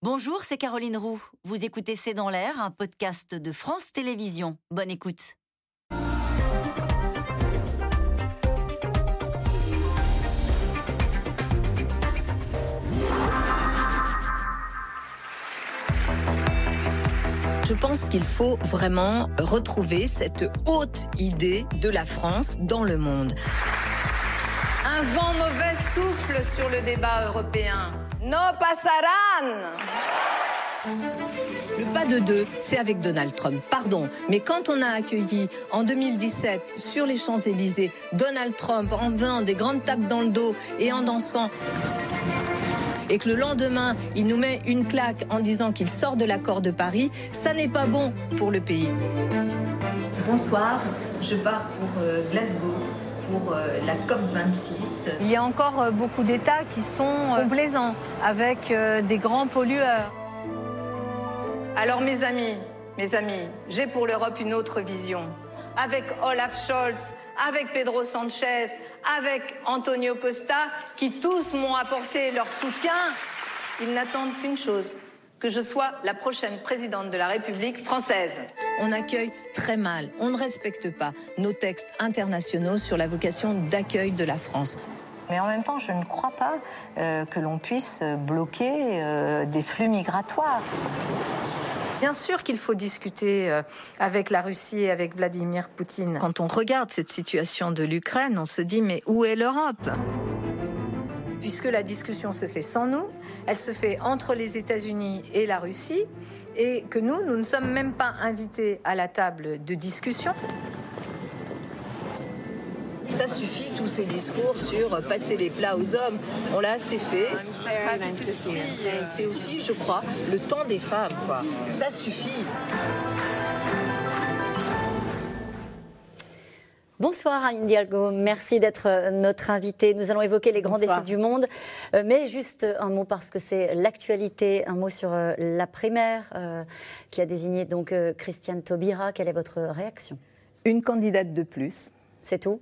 Bonjour, c'est Caroline Roux. Vous écoutez C'est dans l'air, un podcast de France Télévisions. Bonne écoute. Je pense qu'il faut vraiment retrouver cette haute idée de la France dans le monde. Un vent mauvais souffle sur le débat européen. No pasarán Le pas de deux, c'est avec Donald Trump. Pardon, mais quand on a accueilli en 2017 sur les Champs-Élysées Donald Trump en faisant des grandes tapes dans le dos et en dansant et que le lendemain, il nous met une claque en disant qu'il sort de l'accord de Paris, ça n'est pas bon pour le pays. Bonsoir, je pars pour euh, Glasgow pour euh, la COP26. Il y a encore euh, beaucoup d'États qui sont complaisants avec des grands pollueurs. Alors mes amis, mes amis, j'ai pour l'Europe une autre vision. Avec Olaf Scholz, avec Pedro Sanchez, avec Antonio Costa, qui tous m'ont apporté leur soutien. Ils n'attendent qu'une chose, que je sois la prochaine présidente de la République française. On accueille très mal, on ne respecte pas nos textes internationaux sur la vocation d'accueil de la France. Mais en même temps, je ne crois pas euh, que l'on puisse bloquer euh, des flux migratoires. Bien sûr qu'il faut discuter euh, avec la Russie et avec Vladimir Poutine. Quand on regarde cette situation de l'Ukraine, on se dit mais où est l'Europe? Puisque la discussion se fait sans nous, elle se fait entre les États-Unis et la Russie, et que nous, nous ne sommes même pas invités à la table de discussion. Ça suffit, tous ces discours sur passer les plats aux hommes. On l'a assez fait. C'est aussi, je crois, le temps des femmes. Quoi. Ça suffit. Bonsoir Anne Dialgo, merci d'être euh, notre invitée. Nous allons évoquer les grands défis du monde, euh, mais juste un mot parce que c'est l'actualité, un mot sur euh, la primaire qui a désigné donc Christiane Taubira. Quelle est votre réaction? Une candidate de plus. C'est tout?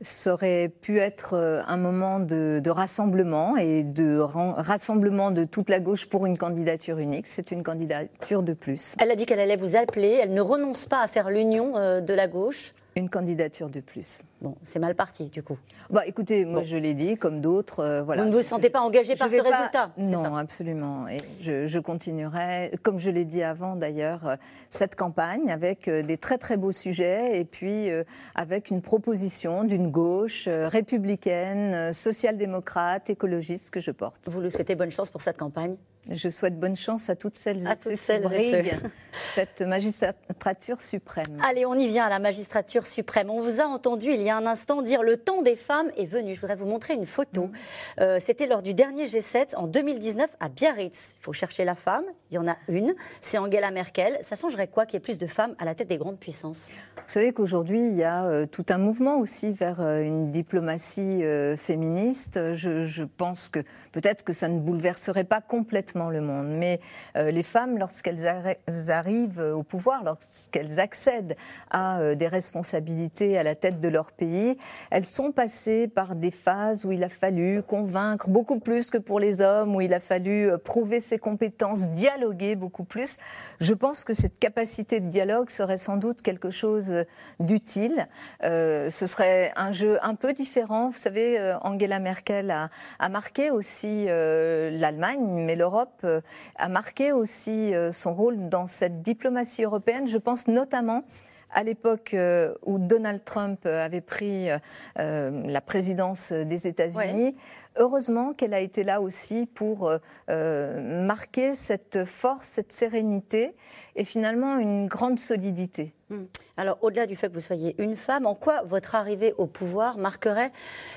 Ça aurait pu être euh, un moment de, rassemblement et de rassemblement de toute la gauche pour une candidature unique. C'est une candidature de plus. Elle a dit qu'elle allait vous appeler. Elle ne renonce pas à faire l'union euh, de la gauche. Une candidature de plus. Bon, c'est mal parti du coup. Bah, écoutez, moi je l'ai dit, comme d'autres, euh, voilà. Vous ne vous sentez pas engagé par ce résultat Non, absolument. Et je, continuerai, comme je l'ai dit avant d'ailleurs, euh, cette campagne avec euh, des très très beaux sujets et puis avec une proposition d'une gauche républicaine, social-démocrate, écologiste que je porte. Vous lui souhaitez bonne chance pour cette campagne je souhaite bonne chance à toutes celles et ceux qui briguent cette magistrature suprême. Allez, on y vient à la magistrature suprême. On vous a entendu il y a un instant dire le temps des femmes est venu. Je voudrais vous montrer une photo. Mm. Euh, c'était lors du dernier G7 en 2019 à Biarritz. Il faut chercher la femme. Il y en a une. C'est Angela Merkel. Ça changerait quoi qu'il y ait plus de femmes à la tête des grandes puissances? Vous savez qu'aujourd'hui, il y a euh, tout un mouvement aussi vers euh, une diplomatie féministe. Je, pense que peut-être que ça ne bouleverserait pas complètement le monde. Mais euh, les femmes, lorsqu'elles arrivent au pouvoir, lorsqu'elles accèdent à euh, des responsabilités à la tête de leur pays, elles sont passées par des phases où il a fallu convaincre beaucoup plus que pour les hommes, où il a fallu euh, prouver ses compétences, dialoguer beaucoup plus. Je pense que cette capacité de dialogue serait sans doute quelque chose d'utile. ce serait un jeu un peu différent. Vous savez, Angela Merkel a, marqué aussi l'Allemagne, mais l'Europe euh, a marqué aussi euh, son rôle dans cette diplomatie européenne. Je pense notamment à l'époque euh, où Donald Trump avait pris la présidence des États-Unis. Heureusement qu'elle a été là aussi pour marquer cette force, cette sérénité et finalement une grande solidité. Hmm. Alors, au-delà du fait que vous soyez une femme, en quoi votre arrivée au pouvoir marquerait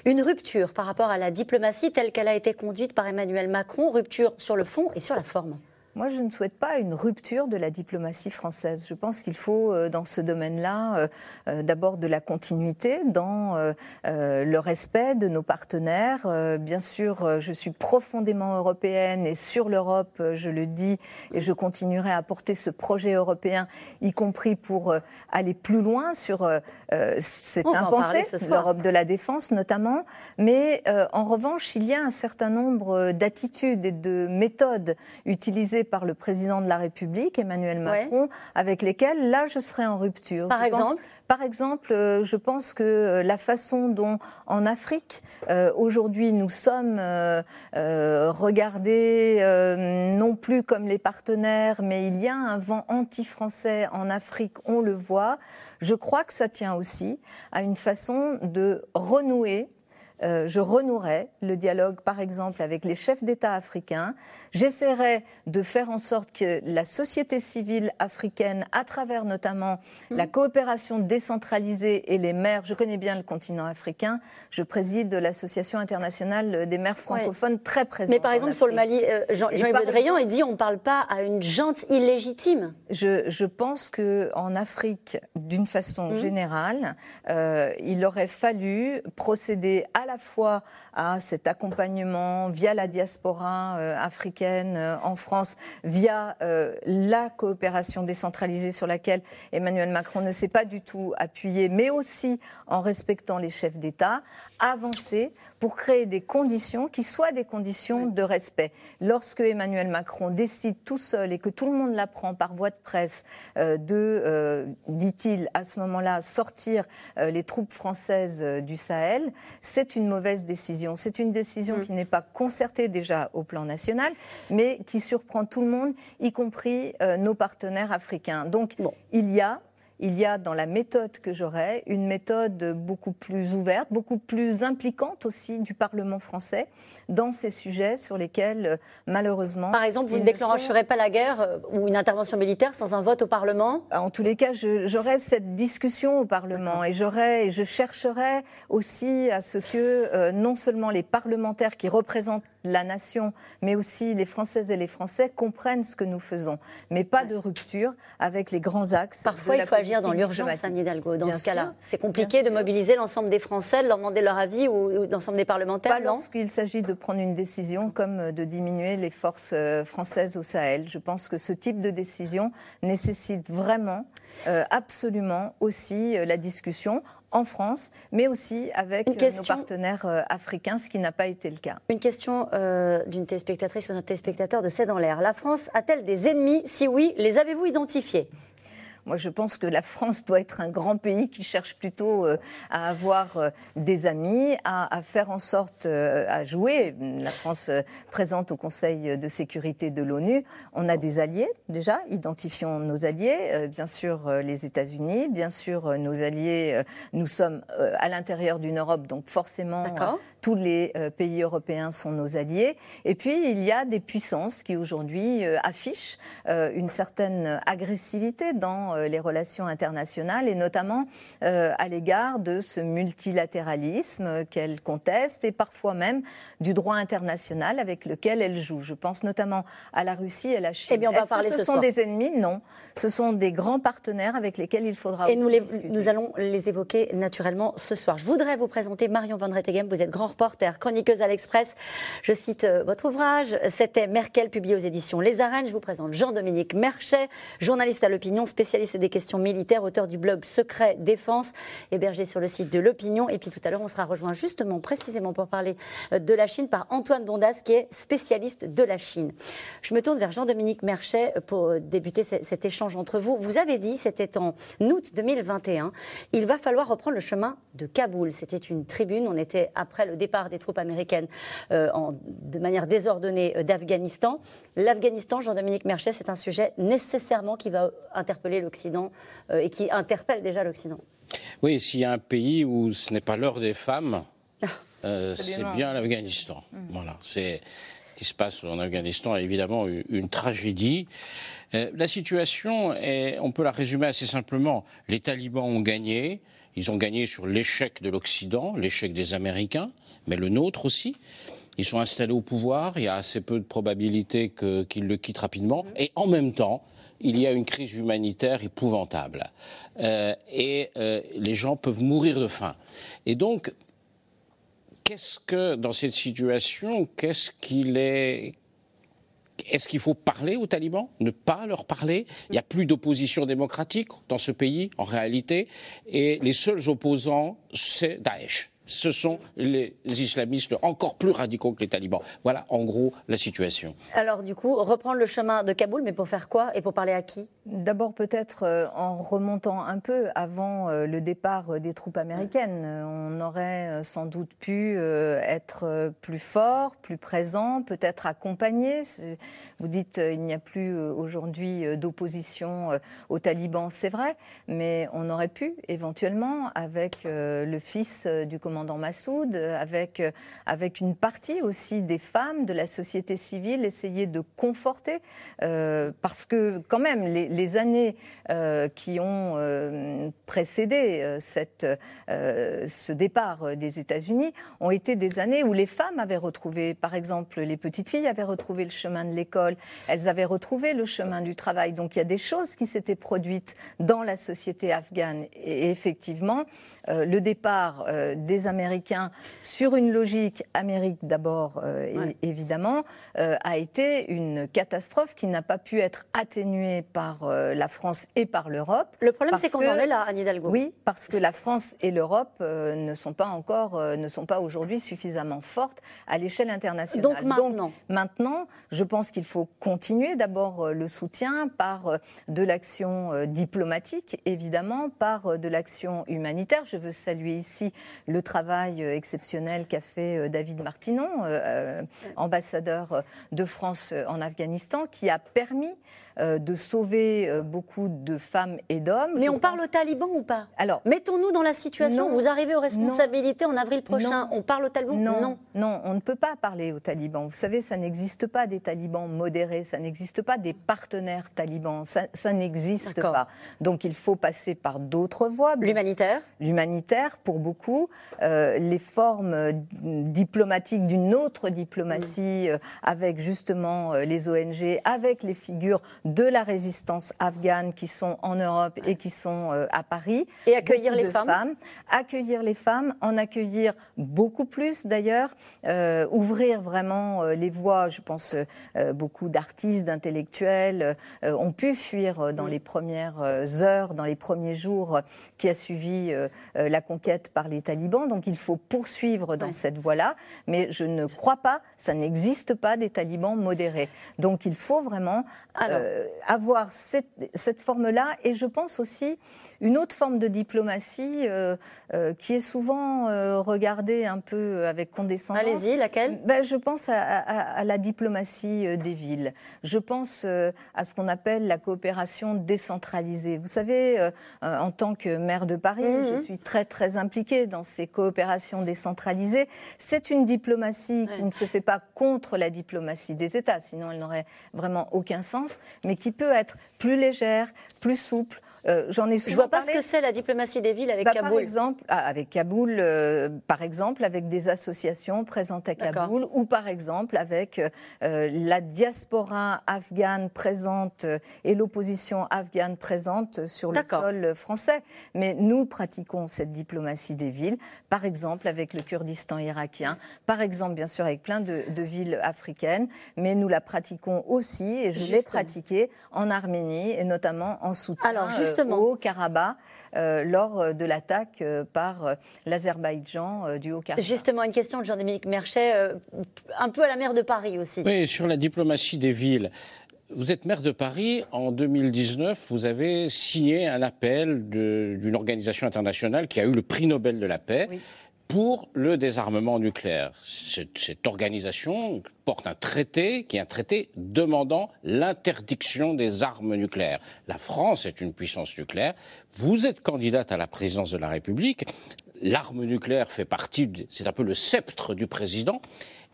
une rupture par rapport à la diplomatie telle qu'elle a été conduite par Emmanuel Macron, rupture sur le fond et sur la forme moi, je ne souhaite pas une rupture de la diplomatie française. Je pense qu'il faut, euh, dans ce domaine-là, euh, euh, d'abord de la continuité dans le respect de nos partenaires. Bien sûr, je suis profondément européenne et sur l'Europe, je le dis, et je continuerai à porter ce projet européen, y compris pour aller plus loin sur cette impensée, l'Europe de la défense notamment. Mais en revanche, il y a un certain nombre d'attitudes et de méthodes utilisées par le président de la République, Emmanuel Macron, avec lesquels, là, je serais en rupture. Par exemple? Par exemple, euh, je pense que euh, la façon dont, en Afrique, euh, aujourd'hui, nous sommes regardés non plus comme les partenaires, mais il y a un vent anti-français en Afrique, on le voit. Je crois que ça tient aussi à une façon de renouer euh, je renouerai le dialogue, par exemple, avec les chefs d'État africains. J'essaierai de faire en sorte que la société civile africaine, à travers notamment mmh. la coopération décentralisée et les maires, je connais bien le continent africain, je préside l'association internationale des maires francophones très présente. Mais par exemple, sur le Mali, euh, Jean-Yves Le Drian, il dit on ne parle pas à une jante illégitime. Je, je pense qu'en Afrique, d'une façon mmh. générale, euh, il aurait fallu procéder à la la fois à cet accompagnement via la diaspora euh, africaine euh, en France, via euh, la coopération décentralisée sur laquelle Emmanuel Macron ne s'est pas du tout appuyé, mais aussi en respectant les chefs d'État, avancer pour créer des conditions qui soient des conditions de respect. Lorsque Emmanuel Macron décide tout seul et que tout le monde l'apprend par voie de presse de, dit-il à ce moment-là, sortir les troupes françaises du Sahel, c'est une mauvaise décision. C'est une décision mm. qui n'est pas concertée déjà au plan national, mais qui surprend tout le monde, y compris euh, nos partenaires africains. Donc il y a il y a dans la méthode que j'aurai une méthode beaucoup plus ouverte, beaucoup plus impliquante aussi du Parlement français dans ces sujets sur lesquels, malheureusement. Par exemple, vous ne déclencherez pas la guerre euh, ou une intervention militaire sans un vote au Parlement? En tous les cas, j'aurai cette discussion au Parlement et et je chercherai aussi à ce que euh, non seulement les parlementaires qui représentent la nation, mais aussi les Françaises et les Français comprennent ce que nous faisons, mais pas de rupture avec les grands axes. Parfois, il faut agir dans l'urgence, Anne Hidalgo, dans ce cas-là. C'est compliqué de mobiliser l'ensemble des Français, de leur demander leur avis ou, l'ensemble des parlementaires, Pas lorsqu'il s'agit de prendre une décision comme de diminuer les forces euh, françaises au Sahel. Je pense que ce type de décision nécessite vraiment, euh, absolument aussi euh, la discussion en France, mais aussi avec nos partenaires euh, africains, ce qui n'a pas été le cas. Une question euh, d'une téléspectatrice ou d'un téléspectateur de C'est dans l'air. La France a-t-elle des ennemis? Si oui, les avez-vous identifiés? Moi, je pense que la France doit être un grand pays qui cherche plutôt euh, à avoir euh, des amis, à, faire en sorte euh, à jouer. La France présente au Conseil de sécurité de l'ONU. On a des alliés déjà. Identifions nos alliés. bien sûr, les États-Unis. Bien sûr, nos alliés. nous sommes à l'intérieur d'une Europe, donc forcément, tous les pays européens sont nos alliés. Et puis, il y a des puissances qui aujourd'hui affichent une certaine agressivité dans les relations internationales et notamment euh, à l'égard de ce multilatéralisme qu'elle conteste et parfois même du droit international avec lequel elle joue. Je pense notamment à la Russie et à la Chine. Eh bien, on va parler ce, ce sont des ennemis? Non. Ce sont des grands partenaires avec lesquels il faudra Et nous, nous allons les évoquer naturellement ce soir. Je voudrais vous présenter Marion Van Rettegem. Vous êtes grand reporter, chroniqueuse à l'Express. Je cite euh, votre ouvrage. C'était Merkel, publié aux éditions Les Arènes. Je vous présente Jean-Dominique Merchet, journaliste à l'opinion, spécialiste c'est des questions militaires, auteur du blog Secret Défense, hébergé sur le site de l'Opinion. Et puis tout à l'heure, on sera rejoint justement, précisément pour parler euh, de la Chine par Antoine Bondas, qui est spécialiste de la Chine. Je me tourne vers Jean-Dominique Merchet pour euh, débuter cet échange entre vous. Vous avez dit, c'était en août 2021, il va falloir reprendre le chemin de Kaboul. C'était une tribune, on était après le départ des troupes américaines euh, de manière désordonnée d'Afghanistan. L'Afghanistan, Jean-Dominique Merchet, c'est un sujet nécessairement qui va interpeller l'Occident euh, et qui interpelle déjà l'Occident. Oui, s'il y a un pays où ce n'est pas l'heure des femmes, euh, c'est bien l'Afghanistan. Mm. Voilà, c'est ce qui se passe en Afghanistan est évidemment une tragédie. Euh, la situation, est, on peut la résumer assez simplement. Les talibans ont gagné. Ils ont gagné sur l'échec de l'Occident, l'échec des Américains, mais le nôtre aussi. Ils sont installés au pouvoir, il y a assez peu de probabilité qu'ils le quittent rapidement. Et en même temps, il y a une crise humanitaire épouvantable. Euh, et euh, les gens peuvent mourir de faim. Et donc, qu'est-ce que, dans cette situation, qu'est-ce qu'il est. Est-ce qu'il faut parler aux talibans Ne pas leur parler? Il n'y a plus d'opposition démocratique dans ce pays, en réalité. Et les seuls opposants, c'est Daesh ce sont les islamistes encore plus radicaux que les talibans. Voilà en gros la situation. Alors du coup, reprendre le chemin de Kaboul, mais pour faire quoi et pour parler à qui? D'abord peut-être euh, en remontant un peu avant euh, le départ des troupes américaines. On aurait euh, sans doute pu être plus fort, plus présent, peut-être accompagné. Vous dites il n'y a plus aujourd'hui d'opposition aux talibans, c'est vrai, mais on aurait pu éventuellement, avec le fils du commandant commandant Massoud, avec, euh, avec une partie aussi des femmes de la société civile, essayer de conforter, euh, parce que quand même, les, années euh, qui ont précédé cette, ce départ des États-Unis ont été des années où les femmes avaient retrouvé, par exemple, les petites filles avaient retrouvé le chemin de l'école, elles avaient retrouvé le chemin du travail. Donc il y a des choses qui s'étaient produites dans la société afghane. Et effectivement, le départ des Américains sur une logique Amérique d'abord, euh, évidemment, euh, a été une catastrophe qui n'a pas pu être atténuée par euh, la France et par l'Europe. Le problème, c'est qu'on en est là, Anne Hidalgo. Oui, parce que la France et l'Europe ne sont pas encore, ne sont pas aujourd'hui suffisamment fortes à l'échelle internationale. Donc maintenant, Donc, maintenant, je pense qu'il faut continuer d'abord le soutien par de l'action diplomatique, évidemment, par de l'action humanitaire. Je veux saluer ici le travail euh, exceptionnel qu'a fait euh, David Martinon, euh, ambassadeur de France en Afghanistan, qui a permis de sauver beaucoup de femmes et d'hommes. Mais on parle aux talibans ou pas? Alors, mettons-nous dans la situation. vous arrivez aux responsabilités en avril prochain. On parle aux talibans? Non, non, on ne peut pas parler aux talibans. Vous savez, ça n'existe pas des talibans modérés, ça n'existe pas des partenaires talibans, ça, n'existe pas. Donc il faut passer par d'autres voies. L'humanitaire? L'humanitaire pour beaucoup, euh, les formes diplomatiques d'une autre diplomatie mm. avec justement les ONG, avec les figures de la résistance afghane qui sont en Europe et qui sont euh, à Paris. Et accueillir les femmes. Accueillir les femmes, en accueillir beaucoup plus d'ailleurs, euh, ouvrir vraiment euh, les voies. Je pense beaucoup d'artistes, d'intellectuels ont pu fuir dans les premières heures, dans les premiers jours qui a suivi la conquête par les talibans. Donc il faut poursuivre dans cette voie-là. Mais je ne crois pas, ça n'existe pas des talibans modérés. Donc il faut vraiment euh, avoir cette, cette forme-là et je pense aussi une autre forme de diplomatie euh, euh, qui est souvent regardée un peu avec condescendance. Allez-y, laquelle? Ben, Je pense à, à, la diplomatie des villes. Je pense à ce qu'on appelle la coopération décentralisée. Vous savez, en tant que maire de Paris, je mhm. suis très très impliquée dans ces coopérations décentralisées. C'est une diplomatie qui ne se fait pas contre la diplomatie des États, sinon elle n'aurait vraiment aucun sens mais qui peut être plus légère, plus souple. Euh, j'en ai souvent Je vois pas ce que c'est la diplomatie des villes avec bah, Kaboul. Par exemple, ah, avec Kaboul, euh, par exemple, avec des associations présentes à Kaboul, ou par exemple avec euh, la diaspora afghane présente et l'opposition afghane présente sur le sol français. Mais nous pratiquons cette diplomatie des villes, par exemple avec le Kurdistan irakien, par exemple bien sûr avec plein de, de villes africaines, mais nous la pratiquons aussi, et je l'ai pratiquée en Arménie et notamment en soutien. Alors, au Haut-Karabakh euh, lors euh, de l'attaque euh, par l'Azerbaïdjan du Haut-Karabakh. Justement, une question de Jean-Dominique Merchet, un peu à la mer de Paris aussi. Oui, sur la diplomatie des villes. Vous êtes maire de Paris. En 2019, vous avez signé un appel d'une organisation internationale qui a eu le prix Nobel de la paix. Oui pour le désarmement nucléaire. Cette, organisation porte un traité qui est un traité demandant l'interdiction des armes nucléaires. La France est une puissance nucléaire. Vous êtes candidate à la présidence de la République. L'arme nucléaire fait partie, c'est un peu le sceptre du président.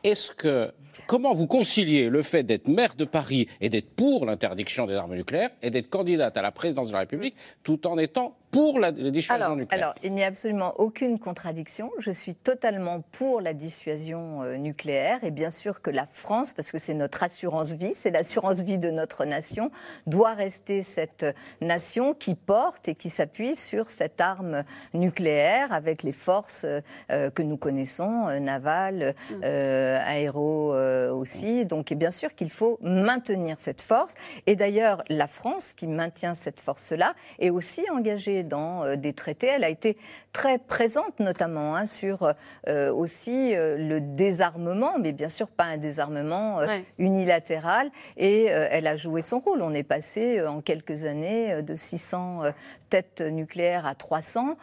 Est-ce que comment vous conciliez le fait d'être maire de Paris et d'être pour l'interdiction des armes nucléaires et d'être candidate à la présidence de la République tout en étant pour la, dissuasion nucléaire. Alors, il n'y a absolument aucune contradiction. Je suis totalement pour la dissuasion euh, nucléaire. Et bien sûr que la France, parce que c'est notre assurance vie, c'est l'assurance vie de notre nation, doit rester cette nation qui porte et qui s'appuie sur cette arme nucléaire avec les forces euh, que nous connaissons, euh, navales, mm. aéro aussi. Donc, et bien sûr qu'il faut maintenir cette force. Et d'ailleurs, la France, qui maintient cette force-là, est aussi engagée dans euh, des traités. Elle a été très présente notamment hein, sur euh, aussi euh, le désarmement, mais bien sûr pas un désarmement unilatéral. Et elle a joué son rôle. On est passé en quelques années de 600 têtes nucléaires à 300,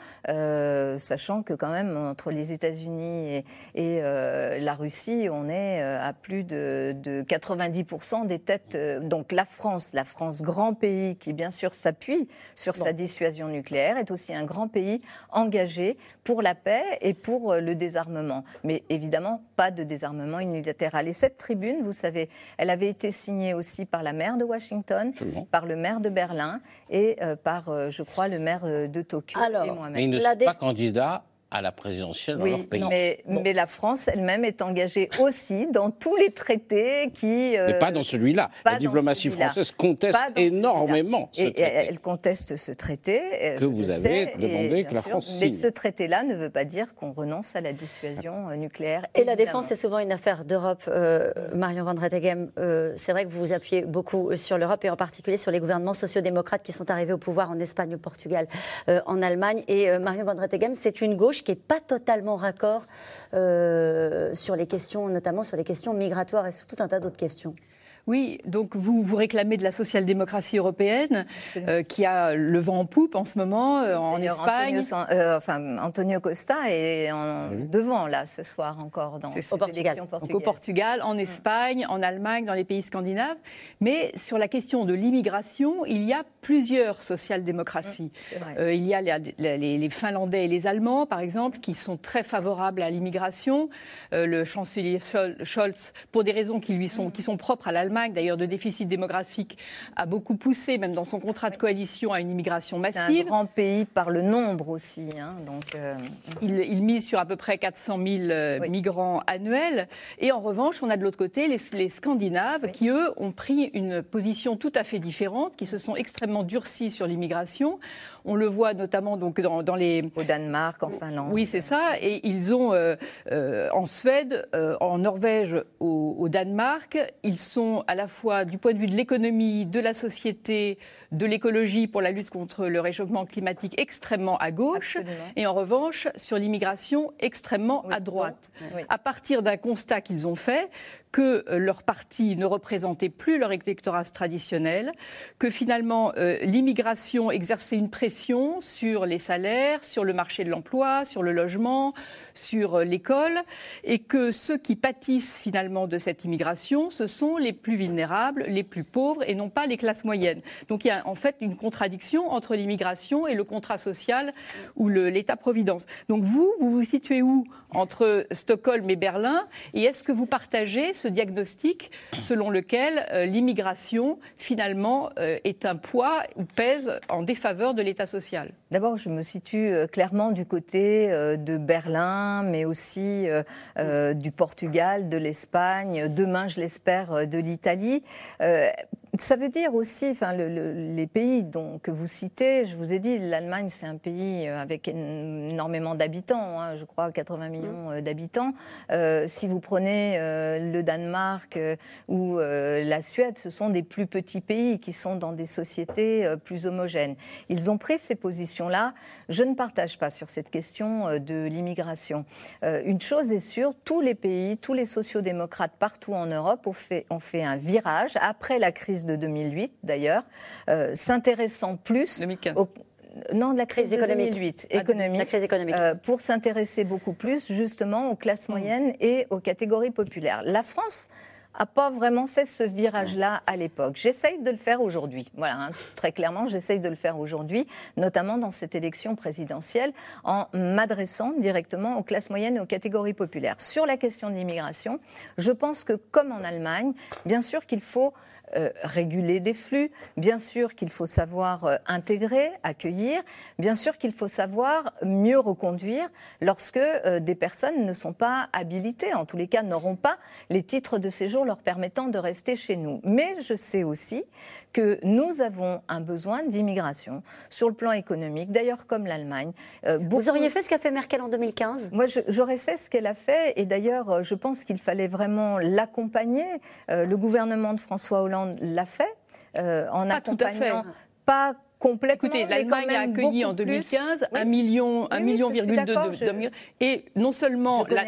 sachant que quand même entre les États-Unis et, la Russie, on est à plus de, de 90% des têtes. donc la France, la France grand pays qui bien sûr s'appuie sur sa dissuasion nucléaire est aussi un grand pays engagé pour la paix et pour euh, le désarmement. Mais évidemment, pas de désarmement unilatéral. Et cette tribune, vous savez, elle avait été signée aussi par la maire de Washington, par le maire de Berlin et euh, par, euh, je crois, le maire de Tokyo et moi-même. il ne sont pas candidat à la présidentielle dans leur pays. Mais, mais la France elle-même est engagée aussi dans tous les traités qui. Euh, mais pas dans celui-là. La diplomatie française conteste énormément ce traité. elle conteste ce traité. Euh, que vous avez demandé que la France signe. Mais ce traité-là ne veut pas dire qu'on renonce à la dissuasion euh, nucléaire. Et la défense, c'est souvent une affaire d'Europe. Marion Van Rettegem, c'est vrai que vous vous appuyez beaucoup sur l'Europe et en particulier sur les gouvernements sociodémocrates qui sont arrivés au pouvoir en Espagne, au Portugal, en Allemagne. Et Marion Van Rettegem, c'est une gauche qui n'est pas totalement raccord euh, sur les questions, notamment sur les questions migratoires et sur tout un tas d'autres questions. Oui, donc vous vous réclamez de la social-démocratie européenne euh, qui a le vent en poupe en ce moment euh, en Espagne. Antonio, euh, enfin, Antonio Costa est en, devant là ce soir encore dans au Portugal. Donc, au Portugal, en Espagne, en Allemagne, dans les pays scandinaves. Mais sur la question de l'immigration, il y a plusieurs social-démocraties. il y a les, les, Finlandais et les Allemands, par exemple, qui sont très favorables à l'immigration. le chancelier Scholz, pour des raisons qui lui sont, qui sont propres à l'Allemagne, d'ailleurs, de déficit démographique, a beaucoup poussé, même dans son contrat de coalition, à une immigration massive. C'est un grand pays par le nombre aussi. Hein, donc, euh, il, mise sur à peu près 400 000 euh, migrants annuels. Et en revanche, on a de l'autre côté les, Scandinaves qui, eux, ont pris une position tout à fait différente, qui se sont extrêmement durcis sur l'immigration. On le voit notamment donc dans, les... Au Danemark, en Finlande. Oui, c'est ça. Et ils ont, euh, en Suède, en Norvège, au Danemark, ils sont à la fois du point de vue de l'économie, de la société, de l'écologie pour la lutte contre le réchauffement climatique extrêmement à gauche, et en revanche sur l'immigration extrêmement à droite. À partir d'un constat qu'ils ont fait, que euh, leur parti ne représentait plus leur électorat traditionnel, que finalement euh, l'immigration exerçait une pression sur les salaires, sur le marché de l'emploi, sur le logement, sur euh, l'école, et que ceux qui pâtissent finalement de cette immigration, ce sont les plus vulnérables, les plus pauvres, et non pas les classes moyennes. Donc il y a en fait une contradiction entre l'immigration et le contrat social ou l'État-providence. Donc vous, vous vous situez où entre Stockholm et Berlin, et est-ce que vous partagez ce diagnostic selon lequel euh, l'immigration, finalement, euh, est un poids ou pèse en défaveur de l'État social? D'abord, je me situe euh, clairement du côté de Berlin, mais aussi du Portugal, de l'Espagne, demain, je l'espère, de l'Italie l'Italie. Euh, ça veut dire aussi, enfin, les pays dont, que vous citez, je vous ai dit, l'Allemagne, c'est un pays euh, avec énormément d'habitants, hein, je crois 80 millions mmh. euh, d'habitants. Euh, si vous prenez le Danemark ou la Suède, ce sont des plus petits pays qui sont dans des sociétés plus homogènes. Ils ont pris ces positions-là. Je ne partage pas sur cette question de l'immigration. une chose est sûre, tous les pays, tous les sociodémocrates partout en Europe ont fait, ont fait un virage après la crise de 2008 d'ailleurs, euh, s'intéressant plus 2015. non, de la crise, économique. 2008, économique, la crise économique. Euh, pour s'intéresser beaucoup plus justement aux classes mmh. moyennes et aux catégories populaires. La France a pas vraiment fait ce virage-là à l'époque. J'essaye de le faire aujourd'hui. Voilà, hein, très clairement, j'essaye de le faire aujourd'hui, notamment dans cette élection présidentielle, en m'adressant directement aux classes moyennes et aux catégories populaires. Sur la question de l'immigration, je pense que, comme en Allemagne, bien sûr qu'il faut euh, réguler des flux, bien sûr qu'il faut savoir euh, intégrer, accueillir, bien sûr qu'il faut savoir mieux reconduire lorsque euh, des personnes ne sont pas habilitées, en tous les cas n'auront pas les titres de séjour leur permettant de rester chez nous. Mais je sais aussi que nous avons un besoin d'immigration sur le plan économique, d'ailleurs comme l'Allemagne. Vous auriez fait ce qu'a fait Merkel en 2015 Moi, j'aurais fait ce qu'elle a fait, et d'ailleurs, je pense qu'il fallait vraiment l'accompagner. le gouvernement de François Hollande l'a fait euh, en accompagnant pas Écoutez, l'Allemagne a accueilli en 2015 un million, un million virgule de, et non seulement la,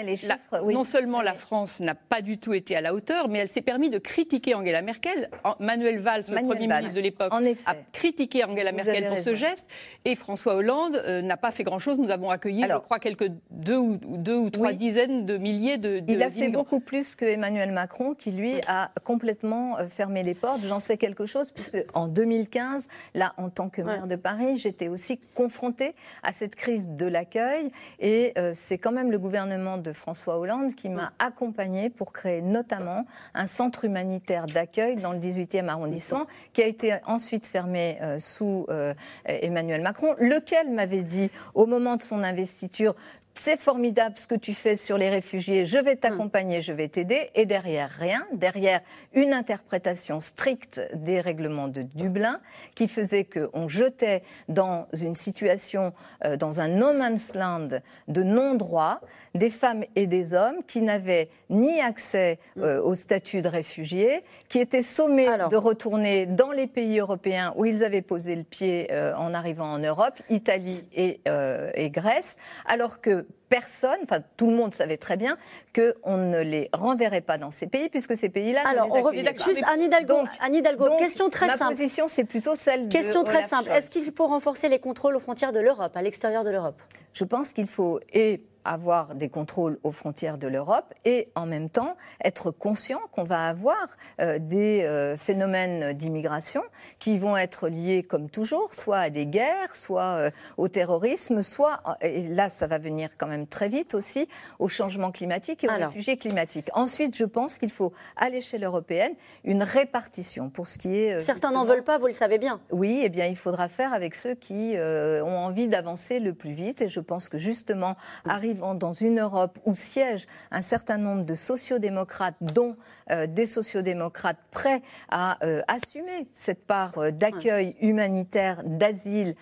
non seulement la France n'a pas du tout été à la hauteur, mais elle s'est permis de critiquer Angela Merkel. Manuel Valls, le premier ministre de l'époque, a critiqué Angela Merkel pour ce geste, et François Hollande euh, n'a pas fait grand-chose. Nous avons accueilli, je crois, quelques deux ou, deux ou trois dizaines de milliers de. Il a fait beaucoup plus que Emmanuel Macron, qui lui a complètement euh, fermé les portes. J'en sais quelque chose, puisque en 2015, là, en tant que maire de Paris, j'étais aussi confrontée à cette crise de l'accueil. Et euh, c'est quand même le gouvernement de François Hollande qui m'a accompagnée pour créer notamment un centre humanitaire d'accueil dans le 18e arrondissement, qui a été ensuite fermé euh, sous euh, Emmanuel Macron, lequel m'avait dit au moment de son investiture c'est formidable ce que tu fais sur les réfugiés, je vais t'accompagner, je vais t'aider. Et derrière rien, derrière une interprétation stricte des règlements de Dublin qui faisait qu'on jetait dans une situation, euh, dans un no man's land de non-droit, des femmes et des hommes qui n'avaient ni accès euh, au statut de réfugiés, qui étaient sommés de retourner dans les pays européens où ils avaient posé le pied euh, en arrivant en Europe, Italie et, et Grèce, alors que personne, enfin tout le monde savait très bien qu'on ne les renverrait pas dans ces pays puisque ces pays-là. Alors on revient juste Anne Hidalgo. Anne Hidalgo question très ma simple. Ma position c'est plutôt celle question de. Question très simple. Est-ce qu'il faut renforcer les contrôles aux frontières de l'Europe, à l'extérieur de l'Europe? Je pense qu'il faut et avoir des contrôles aux frontières de l'Europe et en même temps être conscient qu'on va avoir euh, des euh, phénomènes d'immigration qui vont être liés comme toujours, soit à des guerres, soit euh, au terrorisme, soit, et là ça va venir quand même très vite aussi, au changement climatique et aux réfugiés climatiques. Ensuite, je pense qu'il faut à l'échelle européenne une répartition pour ce qui est... Certains n'en veulent pas, vous le savez bien. Oui, eh bien il faudra faire avec ceux qui ont envie d'avancer le plus vite et je pense que justement arrive dans une Europe où siègent un certain nombre de sociodémocrates, dont euh, des sociodémocrates prêts à euh, assumer cette part euh, d'accueil humanitaire, d'asile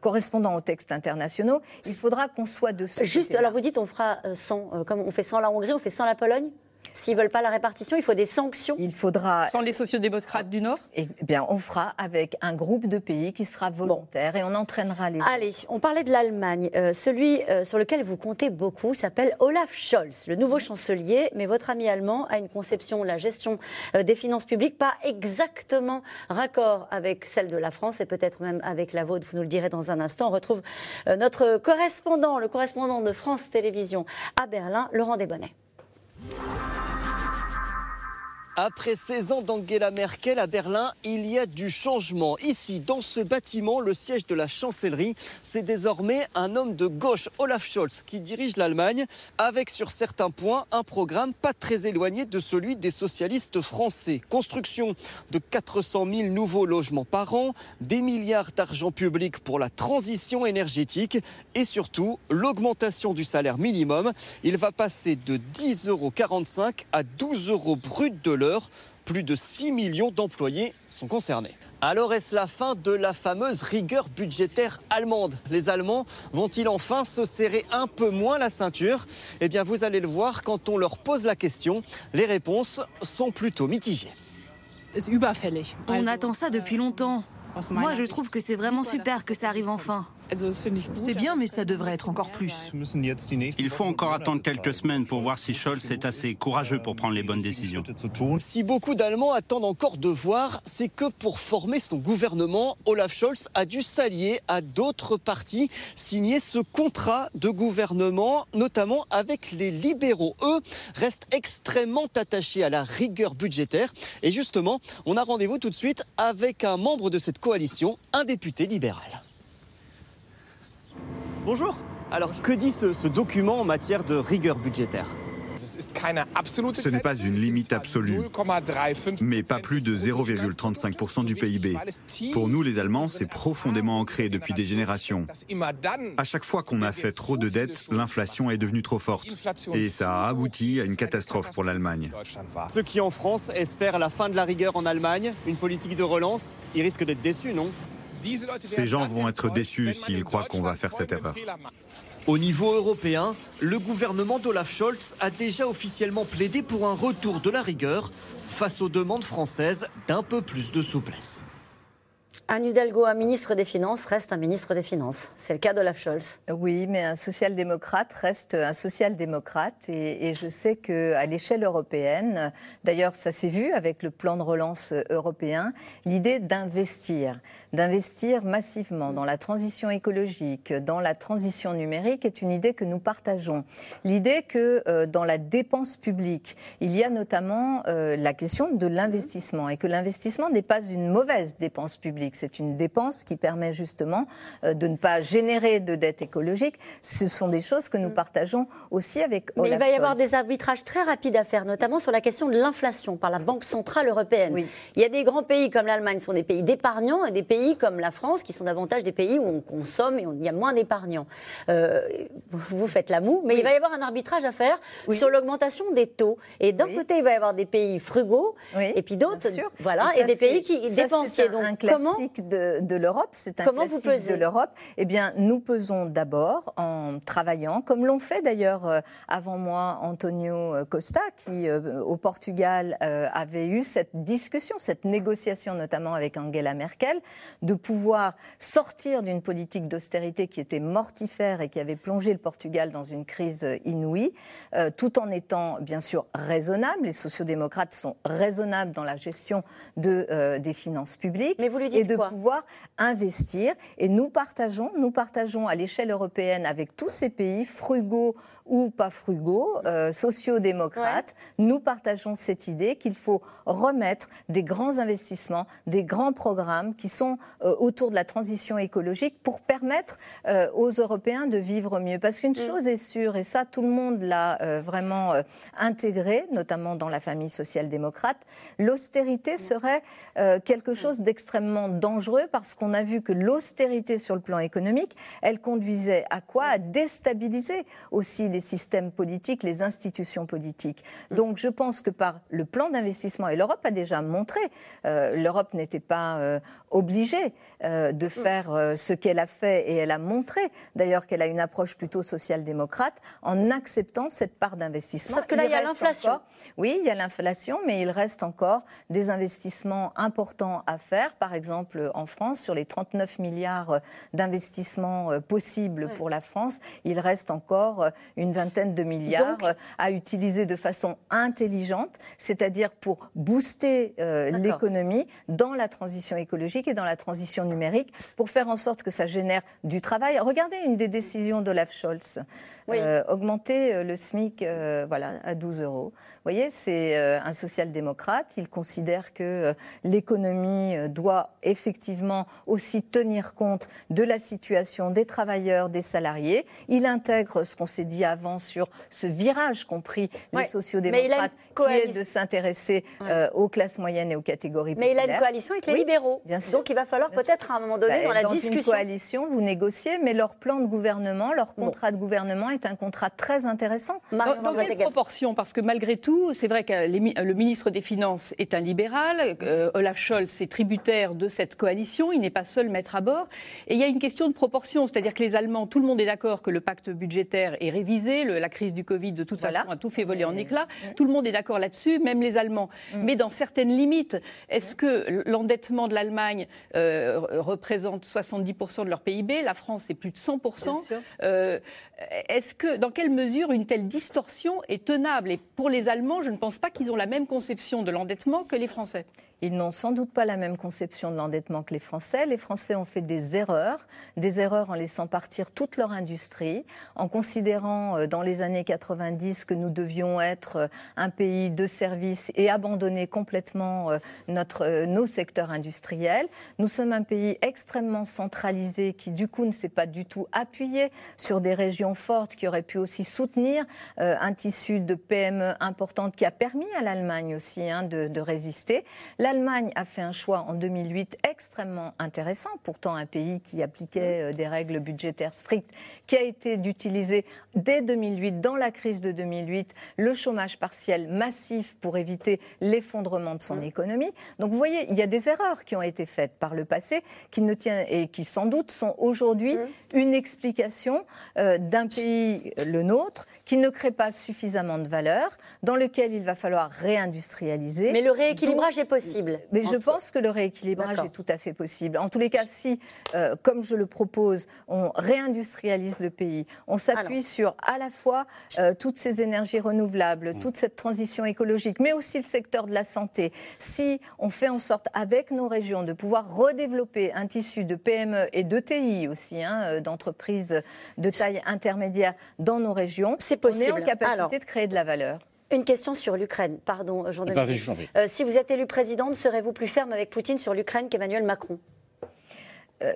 correspondant aux textes internationaux, il faudra qu'on soit de ce Juste, alors vous dites on fera sans, comme on fait sans la Hongrie, on fait sans la Pologne? S'ils veulent pas la répartition, il faut des sanctions. Il faudra. Sans les sociodémocrates du Nord? Eh bien, on fera avec un groupe de pays qui sera volontaire et on entraînera les. Allez, on parlait de l'Allemagne. Euh, celui euh, sur lequel vous comptez beaucoup s'appelle Olaf Scholz, le nouveau chancelier. Mais votre ami allemand a une conception de la gestion euh, des finances publiques pas exactement raccord avec celle de la France et peut-être même avec la vôtre. Vous nous le direz dans un instant. On retrouve notre correspondant, le correspondant de France Télévisions à Berlin, Laurent Desbonnets. Après 16 ans d'Angela Merkel à Berlin, il y a du changement. Ici, dans ce bâtiment, le siège de la chancellerie, c'est désormais un homme de gauche, Olaf Scholz, qui dirige l'Allemagne, avec sur certains points un programme pas très éloigné de celui des socialistes français. Construction de 400 000 nouveaux logements par an, des milliards d'argent public pour la transition énergétique et surtout l'augmentation du salaire minimum. Il va passer de 10,45 euros à 12 euros brut de l'heure plus de 6 millions d'employés sont concernés. Alors est-ce la fin de la fameuse rigueur budgétaire allemande? Les Allemands vont-ils enfin se serrer un peu moins la ceinture? Eh bien vous allez le voir quand on leur pose la question. Les réponses sont plutôt mitigées. On attend ça depuis longtemps. Moi je trouve que c'est vraiment super que ça arrive enfin. C'est bien, mais ça devrait être encore plus. Il faut encore attendre quelques semaines pour voir si Scholz est assez courageux pour prendre les bonnes décisions. Si beaucoup d'Allemands attendent encore de voir, c'est que pour former son gouvernement, Olaf Scholz a dû s'allier à d'autres partis, signer ce contrat de gouvernement, notamment avec les libéraux. Eux restent extrêmement attachés à la rigueur budgétaire. Et justement, on a rendez-vous tout de suite avec un membre de cette coalition, un député libéral. Bonjour. Alors, que dit ce, document en matière de rigueur budgétaire ce n'est pas une limite absolue, mais pas plus de 0,35% du PIB. Pour nous, les Allemands, c'est profondément ancré depuis des générations. À chaque fois qu'on a fait trop de dettes, l'inflation est devenue trop forte. Et ça a abouti à une catastrophe pour l'Allemagne. Ceux qui, en France, espèrent la fin de la rigueur en Allemagne, une politique de relance, ils risquent d'être déçus, non? Ces gens vont être déçus s'ils croient qu'on va faire cette erreur. Au niveau européen, le gouvernement d'Olaf Scholz a déjà officiellement plaidé pour un retour de la rigueur face aux demandes françaises d'un peu plus de souplesse. Anne Hidalgo, un ministre des Finances, reste un ministre des Finances. C'est le cas d'Olaf Scholz. Oui, mais un social-démocrate reste un social-démocrate. Et, je sais qu'à l'échelle européenne, d'ailleurs, ça s'est vu avec le plan de relance européen, l'idée d'investir, d'investir massivement dans la transition écologique, dans la transition numérique, est une idée que nous partageons. L'idée que euh, dans la dépense publique, il y a notamment euh, la question de l'investissement et que l'investissement n'est pas une mauvaise dépense publique c'est une dépense qui permet justement euh, de ne pas générer de dette écologique. Ce sont des choses que nous mm. partageons aussi avec Olaf Mais il va y avoir des arbitrages très rapides à faire, notamment sur la question de l'inflation par la Banque Centrale Européenne. Il y a des grands pays comme l'Allemagne qui sont des pays d'épargnants et des pays comme la France qui sont davantage des pays où on consomme et où il y a moins d'épargnants. Euh, vous faites la moue, mais il va y avoir un arbitrage à faire sur l'augmentation des taux. Et d'un côté, il va y avoir des pays frugaux et puis d'autres, voilà, et, des pays qui dépensiers. Donc, comment de, l'Europe, c'est un Comment classique de l'Europe. Eh bien, nous pesons d'abord en travaillant, comme l'ont fait d'ailleurs euh, avant moi Antonio Costa, qui euh, au Portugal euh, avait eu cette discussion, cette négociation notamment avec Angela Merkel, de pouvoir sortir d'une politique d'austérité qui était mortifère et qui avait plongé le Portugal dans une crise inouïe, tout en étant bien sûr raisonnable. Les sociodémocrates sont raisonnables dans la gestion de, des finances publiques. Mais vous lui dites de pouvoir investir. Et nous partageons, nous partageons à l'échelle européenne avec tous ces pays frugaux ou pas frugaux, euh, sociodémocrates, nous partageons cette idée qu'il faut remettre des grands investissements, des grands programmes qui sont euh, autour de la transition écologique pour permettre euh, aux Européens de vivre mieux. Parce qu'une mm. chose est sûre, et ça tout le monde l'a euh, vraiment intégré, notamment dans la famille social-démocrate, l'austérité serait quelque chose d'extrêmement dangereux parce qu'on a vu que l'austérité sur le plan économique, elle conduisait à quoi? À déstabiliser aussi les systèmes politiques, les institutions politiques. Mm. Donc je pense que par le plan d'investissement, et l'Europe a déjà montré, euh, l'Europe n'était pas euh, obligée euh, de mm. faire ce qu'elle a fait et elle a montré d'ailleurs qu'elle a une approche plutôt social-démocrate en acceptant cette part d'investissement. Sauf que là, il, y a l'inflation. Oui, il y a l'inflation, mais il reste encore des investissements importants à faire. Par exemple, en France, sur les 39 milliards d'investissements possibles pour la France, il reste encore une une vingtaine de milliards à utiliser de façon intelligente, c'est-à-dire pour booster euh, l'économie dans la transition écologique et dans la transition numérique, pour faire en sorte que ça génère du travail. Regardez une des décisions d'Olaf Scholz, euh, augmenter le SMIC voilà, à 12 euros voyez, c'est euh, un social-démocrate. Il considère que euh, l'économie euh, doit effectivement aussi tenir compte de la situation des travailleurs, des salariés. Il intègre ce qu'on s'est dit avant sur ce virage qu'ont pris les sociodémocrates, qui est de s'intéresser aux classes moyennes et aux catégories populaires. Mais il a une coalition avec les libéraux. Bien sûr. Donc il va falloir peut-être à un moment donné, bah, dans la discussion... Dans une coalition, vous négociez, mais leur plan de gouvernement, leur contrat de gouvernement est un contrat très intéressant. Dans, dans quelle proportion? Parce que malgré tout, c'est vrai que le ministre des Finances est un libéral, euh, Olaf Scholz est tributaire de cette coalition, il n'est pas seul maître à bord. Et il y a une question de proportion, c'est-à-dire que les Allemands, tout le monde est d'accord que le pacte budgétaire est révisé, la crise du Covid de toute façon a tout fait voler en éclats, tout le monde est d'accord là-dessus, même les Allemands. Mm. Mais dans certaines limites, est-ce que l'endettement de l'Allemagne euh, représente 70% de leur PIB, la France c'est plus de 100%. Euh, est-ce que, dans quelle mesure une telle distorsion est tenable? Et pour les Allemands, je ne pense pas qu'ils ont la même conception de l'endettement que les Français. Ils n'ont sans doute pas la même conception de l'endettement que les Français. Les Français ont fait des erreurs, des erreurs en laissant partir toute leur industrie, en considérant euh, dans les années 90 que nous devions être euh, un pays de services et abandonner complètement euh, notre, nos secteurs industriels. Nous sommes un pays extrêmement centralisé qui du coup ne s'est pas du tout appuyé sur des régions fortes qui auraient pu aussi soutenir un tissu de PME importante qui a permis à l'Allemagne aussi hein, de, de résister. L'Allemagne a fait un choix en 2008 extrêmement intéressant, pourtant un pays qui appliquait euh, des règles budgétaires strictes, qui a été d'utiliser dès 2008, dans la crise de 2008, le chômage partiel massif pour éviter l'effondrement de son mmh. économie. Donc vous voyez, il y a des erreurs qui ont été faites par le passé qui ne tiennent et qui sans doute sont aujourd'hui mmh. une explication euh, d'un pays, le nôtre, qui ne crée pas suffisamment de valeur, dans lequel il va falloir réindustrialiser. Mais le rééquilibrage est possible. Mais je pense que le rééquilibrage est tout à fait possible. En tous les cas, si, euh, comme je le propose, on réindustrialise le pays, on s'appuie sur à la fois euh, toutes ces énergies renouvelables, mm. toute cette transition écologique, mais aussi le secteur de la santé, si on fait en sorte, avec nos régions, de pouvoir redévelopper un tissu de PME et de TI aussi, hein, euh, d'entreprises de taille intermédiaire dans nos régions, on est en capacité de créer de la valeur. Une question sur l'Ukraine. Pardon, Jean euh, Si vous êtes élu présidente, serez-vous plus ferme avec Poutine sur l'Ukraine qu'Emmanuel Macron?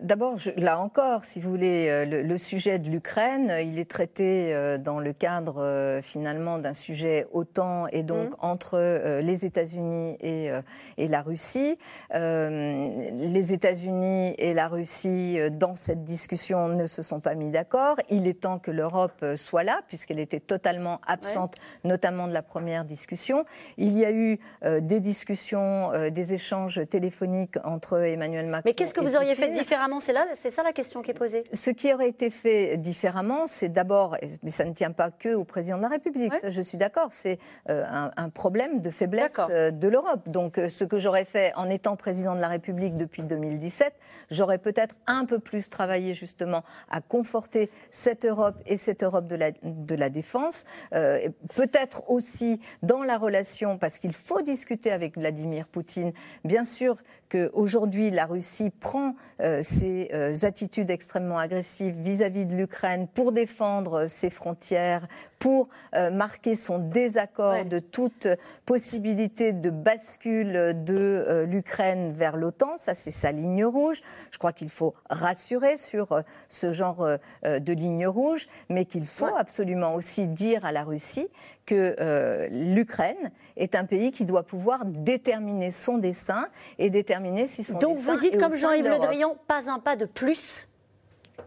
D'abord, là encore, si vous voulez, euh, le, sujet de l'Ukraine, il est traité euh, dans le cadre finalement d'un sujet OTAN et donc mmh. entre les États-Unis et, et, la Russie. les États-Unis et la Russie, dans cette discussion, ne se sont pas mis d'accord. Il est temps que l'Europe soit là, puisqu'elle était totalement absente, notamment de la première discussion. Il y a eu des discussions, des échanges téléphoniques entre Emmanuel Macron. Mais qu'est-ce que vous auriez fait différemment c'est là, c'est ça la question qui est posée. Ce qui aurait été fait différemment, c'est d'abord, mais ça ne tient pas que au président de la République. je suis d'accord. C'est euh, un, problème de faiblesse euh, de l'Europe. Donc, euh, ce que j'aurais fait en étant président de la République depuis 2017, j'aurais peut-être un peu plus travaillé justement à conforter cette Europe et cette Europe de la, de la défense. peut-être aussi dans la relation, parce qu'il faut discuter avec Vladimir Poutine. Bien sûr qu'aujourd'hui, la Russie prend ses euh, attitudes extrêmement agressives vis-à-vis de l'Ukraine pour défendre ses frontières, pour euh, marquer son désaccord de toute possibilité de bascule de euh, l'Ukraine vers l'OTAN. Ça, c'est sa ligne rouge. Je crois qu'il faut rassurer sur ce genre de ligne rouge, mais qu'il faut absolument aussi dire à la Russie que l'Ukraine est un pays qui doit pouvoir déterminer son destin et déterminer si son Donc destin vous dites, comme Jean-Yves Le Drian, pas un pas de plus?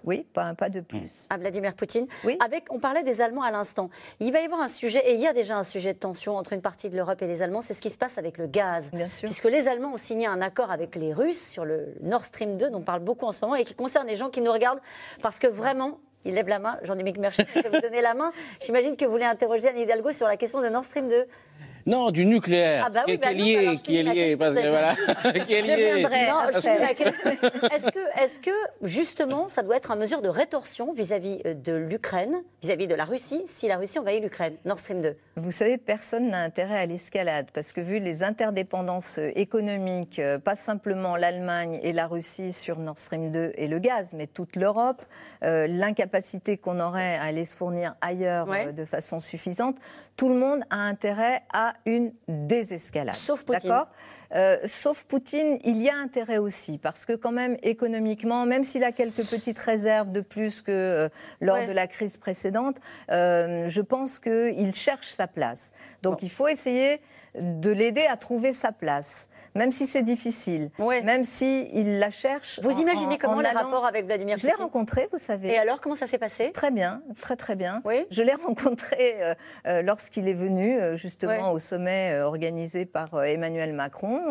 Oui, pas un pas de plus. À Vladimir Poutine. Oui. Avec, on parlait des Allemands à l'instant. Il va y avoir un sujet, et il y a déjà un sujet de tension entre une partie de l'Europe et les Allemands, c'est ce qui se passe avec le gaz. Bien sûr. Puisque les Allemands ont signé un accord avec les Russes sur le Nord Stream 2, dont on parle beaucoup en ce moment, et qui concerne les gens qui nous regardent, parce que vraiment, il lève la main, Jean-Dominique Merchet, je vais vous donner la main. J'imagine que vous voulez interroger Anne Hidalgo sur la question de Nord Stream 2. Non, du nucléaire. Ah bah qui, bah est lié, qui est lié, parce que voilà, qui est lié. Est-ce que, est que, justement, ça doit être une mesure de rétorsion vis-à-vis euh, de l'Ukraine, vis-à-vis de la Russie, si la Russie envahit l'Ukraine, Nord Stream 2 Vous savez, personne n'a intérêt à l'escalade, parce que vu les interdépendances euh, économiques, euh, pas simplement l'Allemagne et la Russie sur Nord Stream 2 et le gaz, mais toute l'Europe, l'incapacité qu'on aurait à aller se fournir ailleurs de façon suffisante, tout le monde a intérêt à une désescalade. Sauf Poutine. Euh, sauf Poutine, il y a intérêt aussi, parce que quand même économiquement, même s'il a quelques petites réserves de plus que euh, lors de la crise précédente, euh, je pense qu'il cherche sa place. Donc il faut essayer de l'aider à trouver sa place, même si c'est difficile, même si il la cherche. Vous imaginez comment le rapport avec Vladimir Poutine Je l'ai rencontré, vous savez. Et alors, comment ça s'est passé? Très bien, très très bien. Oui. Je l'ai rencontré euh, euh, lorsqu'il est venu justement au sommet organisé par Emmanuel Macron,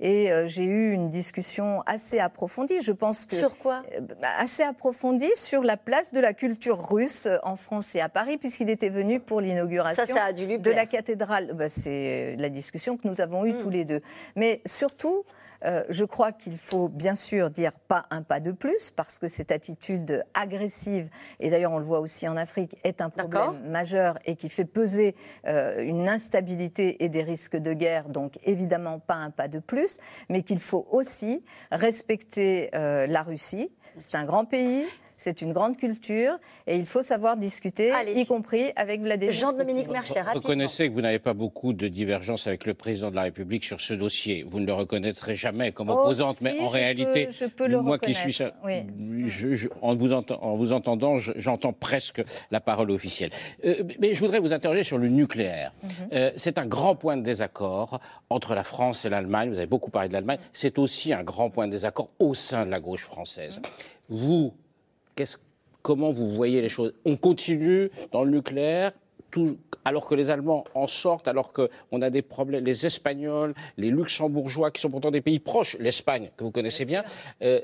et j'ai eu une discussion assez approfondie. Je pense que sur quoi? Bah, Assez approfondie sur la place de la culture russe en France et à Paris, puisqu'il était venu pour l'inauguration de la cathédrale. Bah, c'est la discussion que nous avons eue tous les deux. Mais surtout, euh, je crois qu'il faut bien sûr dire pas un pas de plus parce que cette attitude agressive, et d'ailleurs on le voit aussi en Afrique, est un problème majeur et qui fait peser euh, une instabilité et des risques de guerre. Donc évidemment pas un pas de plus, mais qu'il faut aussi respecter euh, la Russie. C'est un grand pays, c'est une grande culture et il faut savoir discuter, y compris avec Vladimir Jean-Dominique Mercher, Vous reconnaissez que vous n'avez pas beaucoup de divergences avec le président de la République sur ce dossier. Vous ne le reconnaîtrez jamais comme oh, opposante, mais en réalité, je peux le moi qui suis, en, vous en, vous entendant, j'entends presque la parole officielle. Euh, mais je voudrais vous interroger sur le nucléaire. Mhm. Euh, c'est un grand point de désaccord entre la France et l'Allemagne. Vous avez beaucoup parlé de l'Allemagne. C'est aussi un grand point de désaccord au sein de la gauche française. Mhm. Vous, comment vous voyez les choses? On continue dans le nucléaire alors que les Allemands en sortent, alors qu'on a des problèmes, les Espagnols, les Luxembourgeois, qui sont pourtant des pays proches, l'Espagne, que vous connaissez bien, euh,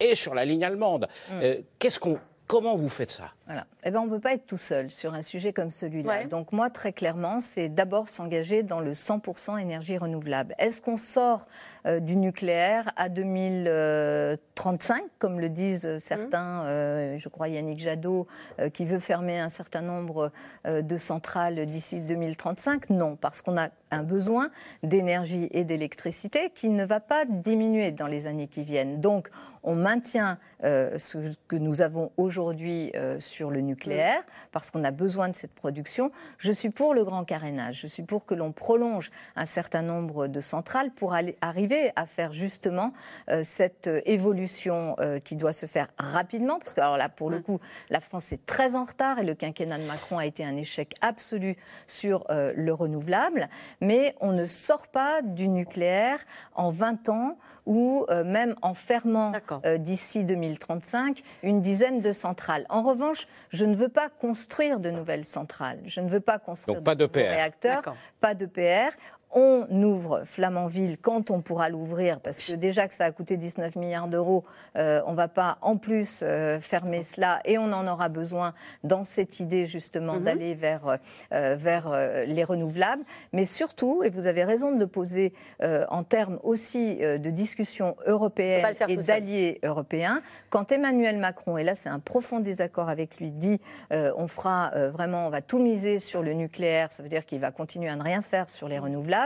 et sur la ligne allemande. Mm. Euh, qu'est-ce qu'on Comment vous faites ça? Voilà. eh ben, On ne peut pas être tout seul sur un sujet comme celui-là. Donc moi, très clairement, c'est d'abord s'engager dans le 100% énergie renouvelable. Est-ce qu'on sort euh, du nucléaire à 2035, comme le disent certains, mmh. euh, je crois Yannick Jadot, euh, qui veut fermer un certain nombre de centrales d'ici 2035 Non, parce qu'on a un besoin d'énergie et d'électricité qui ne va pas diminuer dans les années qui viennent. Donc, on maintient ce que nous avons aujourd'hui sur le nucléaire, parce qu'on a besoin de cette production. Je suis pour le grand carénage. Je suis pour que l'on prolonge un certain nombre de centrales pour aller, arriver à faire justement euh, cette euh, évolution euh, qui doit se faire rapidement, parce que alors là, pour le mm. coup, la France est très en retard et le quinquennat de Macron a été un échec absolu sur le renouvelable, mais on ne sort pas du nucléaire en 20 ans ou même en fermant d'ici 2035 une dizaine de centrales. En revanche, je ne veux pas construire de nouvelles centrales. Je ne veux pas construire de, de réacteurs, pas de PR on ouvre Flamanville quand on pourra l'ouvrir, parce que déjà que ça a coûté 19 milliards d'euros, euh, on ne va pas en plus euh, fermer cela, et on en aura besoin dans cette idée justement mhm. d'aller vers, euh, vers les renouvelables. Mais surtout, et vous avez raison de le poser en termes aussi de discussion européenne et d'alliés européens, quand Emmanuel Macron, et là c'est un profond désaccord avec lui, dit on fera vraiment, on va tout miser sur le nucléaire, ça veut dire qu'il va continuer à ne rien faire sur les renouvelables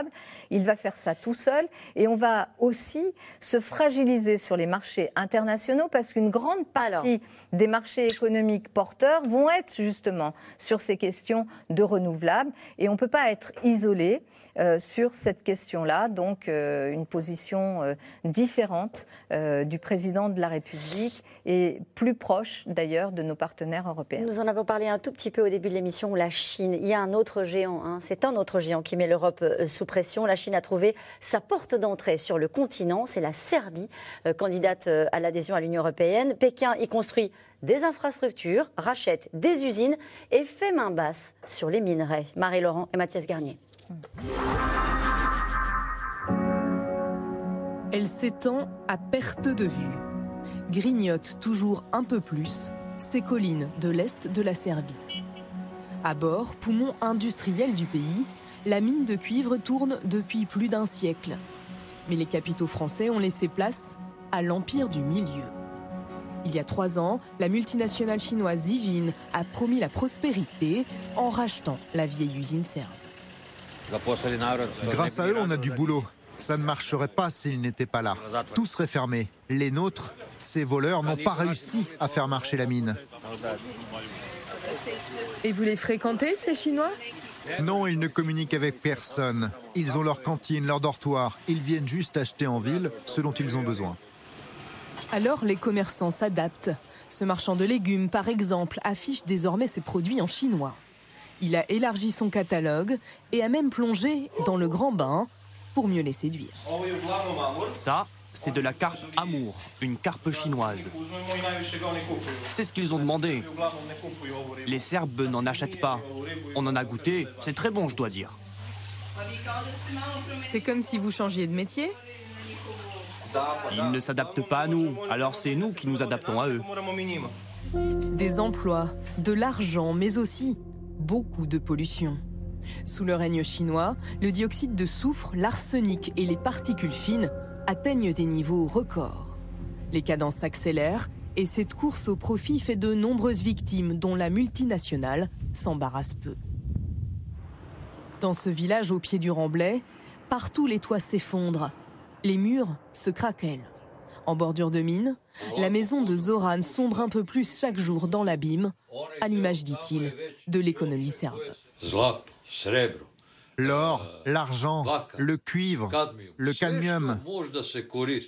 il va faire ça tout seul et on va aussi se fragiliser sur les marchés internationaux parce qu'une grande partie des marchés économiques porteurs vont être justement sur ces questions de renouvelables et on ne peut pas être isolé euh, sur cette question-là. Donc euh, une position euh, différente du président de la République et plus proche d'ailleurs de nos partenaires européens. Nous en avons parlé un tout petit peu au début de l'émission, la Chine. Il y a un autre géant, hein. c'est un autre géant qui met l'Europe sous La Chine a trouvé sa porte d'entrée sur le continent. C'est la Serbie, euh, candidate euh, à l'adhésion à l'Union européenne. Pékin y construit des infrastructures, rachète des usines et fait main basse sur les minerais. Marie-Laurent et Mathias Garnier. Elle s'étend à perte de vue. Grignote toujours un peu plus ces collines de l'est de la Serbie. À bord, poumon industriel du pays, la mine de cuivre tourne depuis plus d'un siècle. Mais les capitaux français ont laissé place à l'empire du milieu. Il y a trois ans, la multinationale chinoise Zijin a promis la prospérité en rachetant la vieille usine serbe. Grâce à eux, on a du boulot. Ça ne marcherait pas s'ils n'étaient pas là. Tout serait fermé. Les nôtres, ces voleurs, n'ont pas réussi à faire marcher la mine. Et vous les fréquentez, ces Chinois? Non, ils ne communiquent avec personne. Ils ont leur cantine, leur dortoir. Ils viennent juste acheter en ville ce dont ils ont besoin. Alors les commerçants s'adaptent. Ce marchand de légumes, par exemple, affiche désormais ses produits en chinois. Il a élargi son catalogue et a même plongé dans le grand bain pour mieux les séduire. Ça, c'est de la carpe amour, une carpe chinoise. C'est ce qu'ils ont demandé. Les Serbes n'en achètent pas. On en a goûté, c'est très bon, je dois dire. C'est comme si vous changiez de métier Ils ne s'adaptent pas à nous, alors c'est nous qui nous adaptons à eux. Des emplois, de l'argent, mais aussi beaucoup de pollution. Sous le règne chinois, le dioxyde de soufre, l'arsenic et les particules fines atteignent des niveaux records. Les cadences s'accélèrent et cette course au profit fait de nombreuses victimes dont la multinationale s'embarrasse peu. Dans ce village au pied du remblai, partout les toits s'effondrent, les murs se craquellent. En bordure de mine, la maison de Zoran sombre un peu plus chaque jour dans l'abîme, à l'image, dit-il, de l'économie serbe. L'or, l'argent, le cuivre, le cadmium,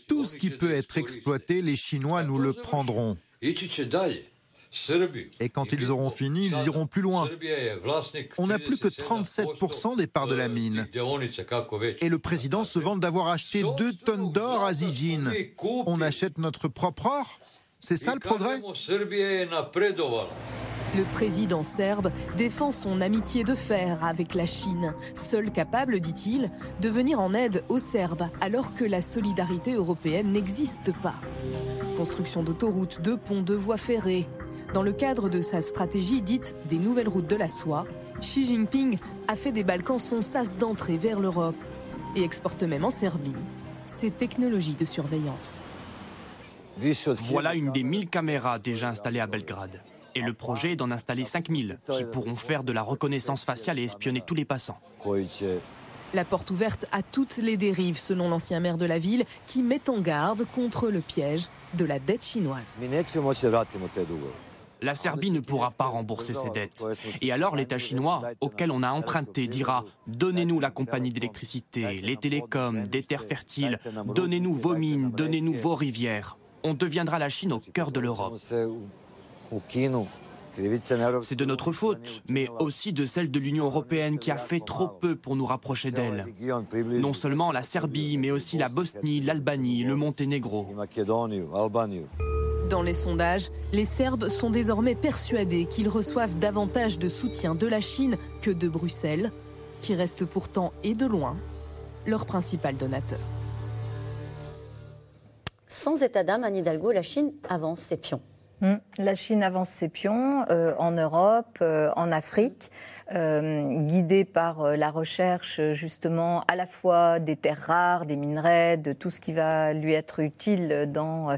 tout ce qui peut être exploité, les Chinois nous le prendront. Et quand ils auront fini, ils iront plus loin. On n'a plus que 37% des parts de la mine. Et le président se vante d'avoir acheté 2 tonnes d'or à Zijin. On achète notre propre or C'est ça le progrès le président serbe défend son amitié de fer avec la Chine, seul capable, dit-il, de venir en aide aux Serbes alors que la solidarité européenne n'existe pas. Construction d'autoroutes, de ponts, de voies ferrées. Dans le cadre de sa stratégie dite des nouvelles routes de la soie, Xi Jinping a fait des Balkans son sas d'entrée vers l'Europe et exporte même en Serbie ses technologies de surveillance. Voilà une des 1000 caméras déjà installées à Belgrade. Et le projet est d'en installer 5000 qui pourront faire de la reconnaissance faciale et espionner tous les passants. La porte ouverte à toutes les dérives, selon l'ancien maire de la ville, qui met en garde contre le piège de la dette chinoise. La Serbie ne pourra pas rembourser ses dettes. Et alors l'État chinois, auquel on a emprunté, dira Donnez-nous la compagnie d'électricité, les télécoms, des terres fertiles, donnez-nous vos mines, donnez-nous vos rivières. On deviendra la Chine au cœur de l'Europe. C'est de notre faute, mais aussi de celle de l'Union européenne qui a fait trop peu pour nous rapprocher d'elle. Non seulement la Serbie, mais aussi la Bosnie, l'Albanie, le Monténégro. Dans les sondages, les Serbes sont désormais persuadés qu'ils reçoivent davantage de soutien de la Chine que de Bruxelles, qui reste pourtant et de loin leur principal donateur. Sans état d'âme, Anne Hidalgo, la Chine avance ses pions. Hmm. La Chine avance ses pions euh, en Europe, euh, en Afrique. Euh, guidé par euh, la recherche justement à la fois des terres rares, des minerais, de tout ce qui va lui être utile dans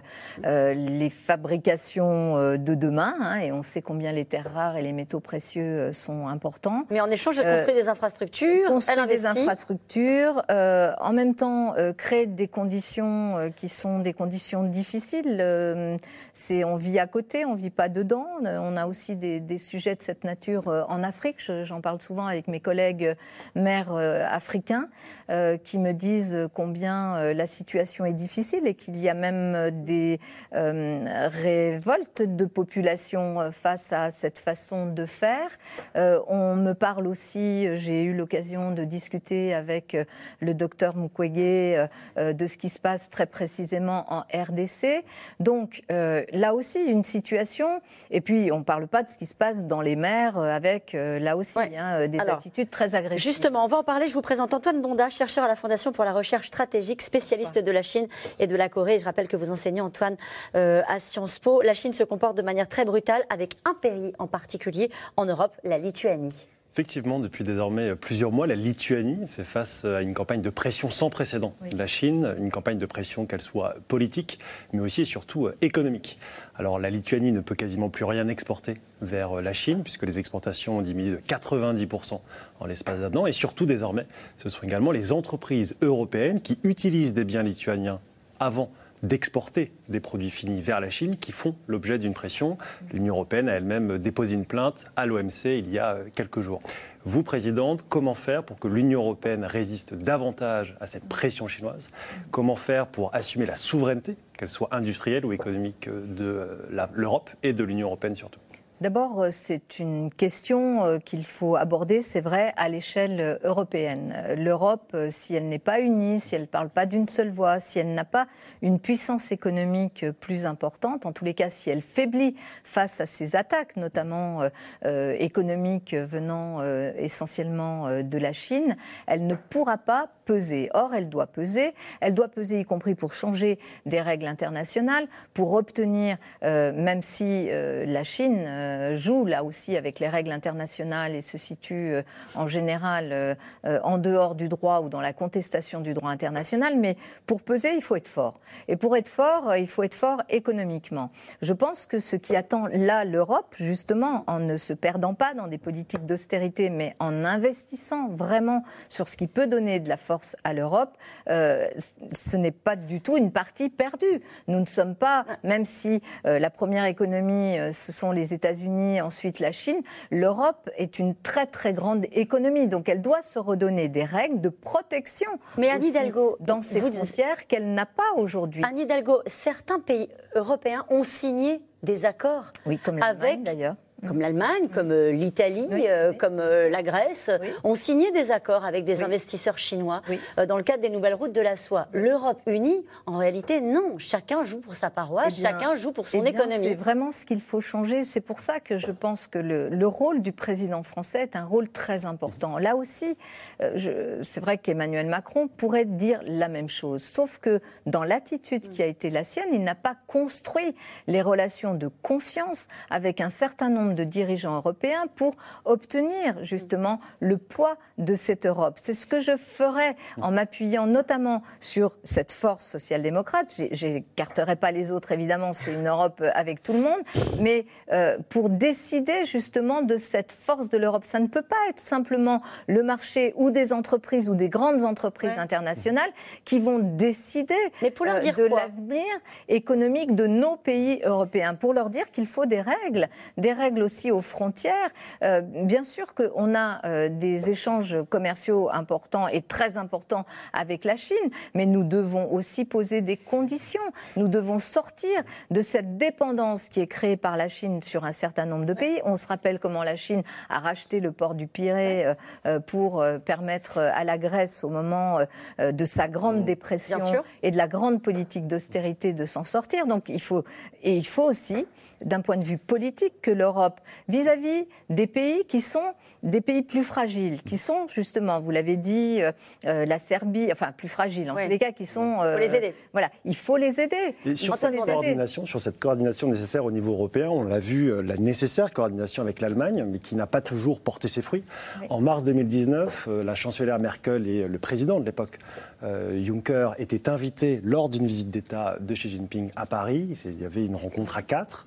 euh, les fabrications de demain. Hein, et on sait combien les terres rares et les métaux précieux sont importants. Mais en échange, elle construit des infrastructures, construit des infrastructures, en même temps crée des conditions qui sont des conditions difficiles. c'est on vit à côté, on vit pas dedans. On a aussi des, des sujets de cette nature en Afrique. Je, j'en parle souvent avec mes collègues maires euh, africains, euh, qui me disent combien euh, la situation est difficile et qu'il y a même des révoltes de population face à cette façon de faire. on me parle aussi, j'ai eu l'occasion de discuter avec le docteur Mukwege de ce qui se passe très précisément en RDC. Donc là aussi, une situation, et puis on ne parle pas de ce qui se passe dans les mers avec là aussi Hein, euh, des attitudes très agressives. Justement, on va en parler. Je vous présente Antoine Bonda, chercheur à la Fondation pour la recherche stratégique, spécialiste de la Chine et de la Corée. Je rappelle que vous enseignez, Antoine, euh, à Sciences Po. La Chine se comporte de manière très brutale avec un pays en particulier en Europe, la Lituanie. Effectivement, depuis désormais plusieurs mois, la Lituanie fait face à une campagne de pression sans précédent. De la Chine, une campagne de pression qu'elle soit politique, mais aussi et surtout euh, économique. Alors la Lituanie ne peut quasiment plus rien exporter vers euh, la Chine, puisque les exportations ont diminué de 90% en l'espace d'un an, et surtout désormais, ce sont également les entreprises européennes qui utilisent des biens lituaniens avant d'exporter des produits finis vers la Chine qui font l'objet d'une pression. L'Union européenne a elle-même déposé une plainte à l'OMC il y a quelques jours. Vous, Présidente, comment faire pour que l'Union européenne résiste davantage à cette pression chinoise? Comment faire pour assumer la souveraineté, qu'elle soit industrielle ou économique, de l'Europe et de l'Union européenne surtout? D'abord, euh, c'est une question euh, qu'il faut aborder, c'est vrai, à l'échelle euh, européenne. L'Europe, si elle n'est pas unie, si elle ne parle pas d'une seule voix, si elle n'a pas une puissance économique plus importante, en tous les cas, si elle faiblit face à ces attaques, notamment économiques venant essentiellement de la Chine, elle ne pourra pas peser. Or, elle doit peser. Elle doit peser y compris pour changer des règles internationales, pour obtenir, même si la Chine euh, joue là aussi avec les règles internationales et se situe euh, en général euh, en dehors du droit ou dans la contestation du droit international. Mais pour peser, il faut être fort. Et pour être fort, il faut être fort économiquement. Je pense que ce qui attend là l'Europe, justement, en ne se perdant pas dans des politiques d'austérité, mais en investissant vraiment sur ce qui peut donner de la force à l'Europe, ce n'est pas du tout une partie perdue. Nous ne sommes pas, même si la première économie, ce sont les États-Unis, unis ensuite la Chine, l'Europe est une très très grande économie. Donc elle doit se redonner des règles de protection Mais Anne Hidalgo, dans ses frontières qu'elle n'a pas aujourd'hui. Anne Hidalgo, certains pays européens ont signé des accords oui, comme avec d'ailleurs comme l'Allemagne, comme euh, l'Italie, euh, comme euh, la Grèce, ont signé des accords avec des investisseurs chinois dans le cadre des nouvelles routes de la soie. L'Europe unie, en réalité, non. Chacun joue pour sa paroisse, eh chacun joue pour son eh économie. C'est vraiment ce qu'il faut changer. C'est pour ça que je pense que le, le, rôle du président français est un rôle très important. Là aussi, c'est vrai qu'Emmanuel Macron pourrait dire la même chose, sauf que dans l'attitude qui a été la sienne, il n'a pas construit les relations de confiance avec un certain nombre de dirigeants européens pour obtenir justement le poids de cette Europe. C'est ce que je ferais en m'appuyant notamment sur cette force social-démocrate. J'écarterai pas les autres, évidemment, c'est une Europe avec tout le monde, mais euh, pour décider justement de cette force de l'Europe. Ça ne peut pas être simplement le marché ou des entreprises ou des grandes entreprises internationales qui vont décider mais pour leur euh, dire de l'avenir économique de nos pays européens. Pour leur dire qu'il faut des règles, des règles aussi aux frontières. Euh, bien sûr qu'on a euh, des échanges commerciaux importants et très importants avec la Chine, mais nous devons aussi poser des conditions. Nous devons sortir de cette dépendance qui est créée par la Chine sur un certain nombre de pays. On se rappelle comment la Chine a racheté le port du Pirée euh, pour permettre à la Grèce, au moment de sa grande mmh. dépression et de la grande politique d'austérité, de s'en sortir. Donc il faut, et il faut aussi, d'un point de vue politique, que l'Europe vis-à-vis des pays qui sont des pays plus fragiles, qui sont justement, vous l'avez dit, euh, euh, la Serbie, enfin plus fragiles en tous les cas, qui sont. il faut les aider. Euh, voilà, il faut les aider. Et sur, cette coordination, sur cette coordination nécessaire au niveau européen, on l'a vu, la nécessaire coordination avec l'Allemagne, mais qui n'a pas toujours porté ses fruits. En mars 2019, la chancelière Merkel et le président de l'époque, Juncker, étaient invités lors d'une visite d'État de Xi Jinping à Paris. Il y avait une rencontre à quatre.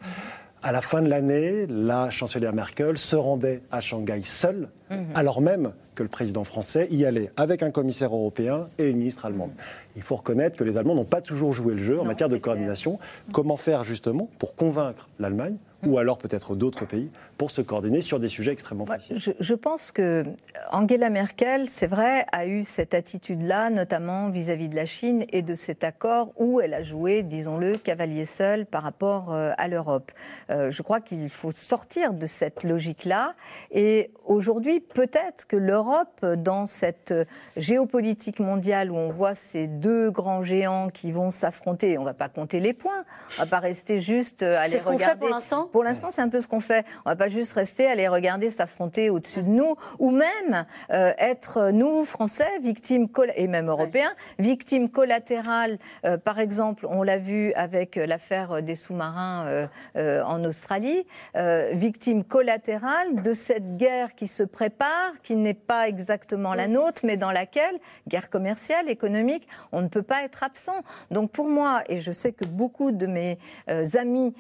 À la fin de l'année, la chancelière Merkel se rendait à Shanghai seule, mhm. alors même que le président français y allait avec un commissaire européen et une ministre allemande. Il faut reconnaître que les Allemands n'ont pas toujours joué le jeu en matière de coordination. Comment faire justement pour convaincre l'Allemagne ou alors peut-être d'autres pays, pour se coordonner sur des sujets extrêmement précis. Je, pense que Angela Merkel, c'est vrai, a eu cette attitude-là, notamment vis-à-vis de la Chine et de cet accord où elle a joué, disons-le, cavalier seul par rapport euh, à l'Europe. Euh, je crois qu'il faut sortir de cette logique-là. Et aujourd'hui, peut-être que l'Europe, dans cette géopolitique mondiale où on voit ces deux grands géants qui vont s'affronter, on ne va pas compter les points, on ne va pas rester juste à les regarder. C'est ce qu'on fait pour l'instant? Pour l'instant, c'est un peu ce qu'on fait. On va pas juste rester à les regarder s'affronter au-dessus de nous, ou même euh, être nous Français victimes et même Européens victimes collatérales. Euh, par exemple, on l'a vu avec l'affaire des sous-marins euh, en Australie, victimes collatérales de cette guerre qui se prépare, qui n'est pas exactement la nôtre, mais dans laquelle guerre commerciale, économique, on ne peut pas être absent. Donc pour moi, et je sais que beaucoup de mes amis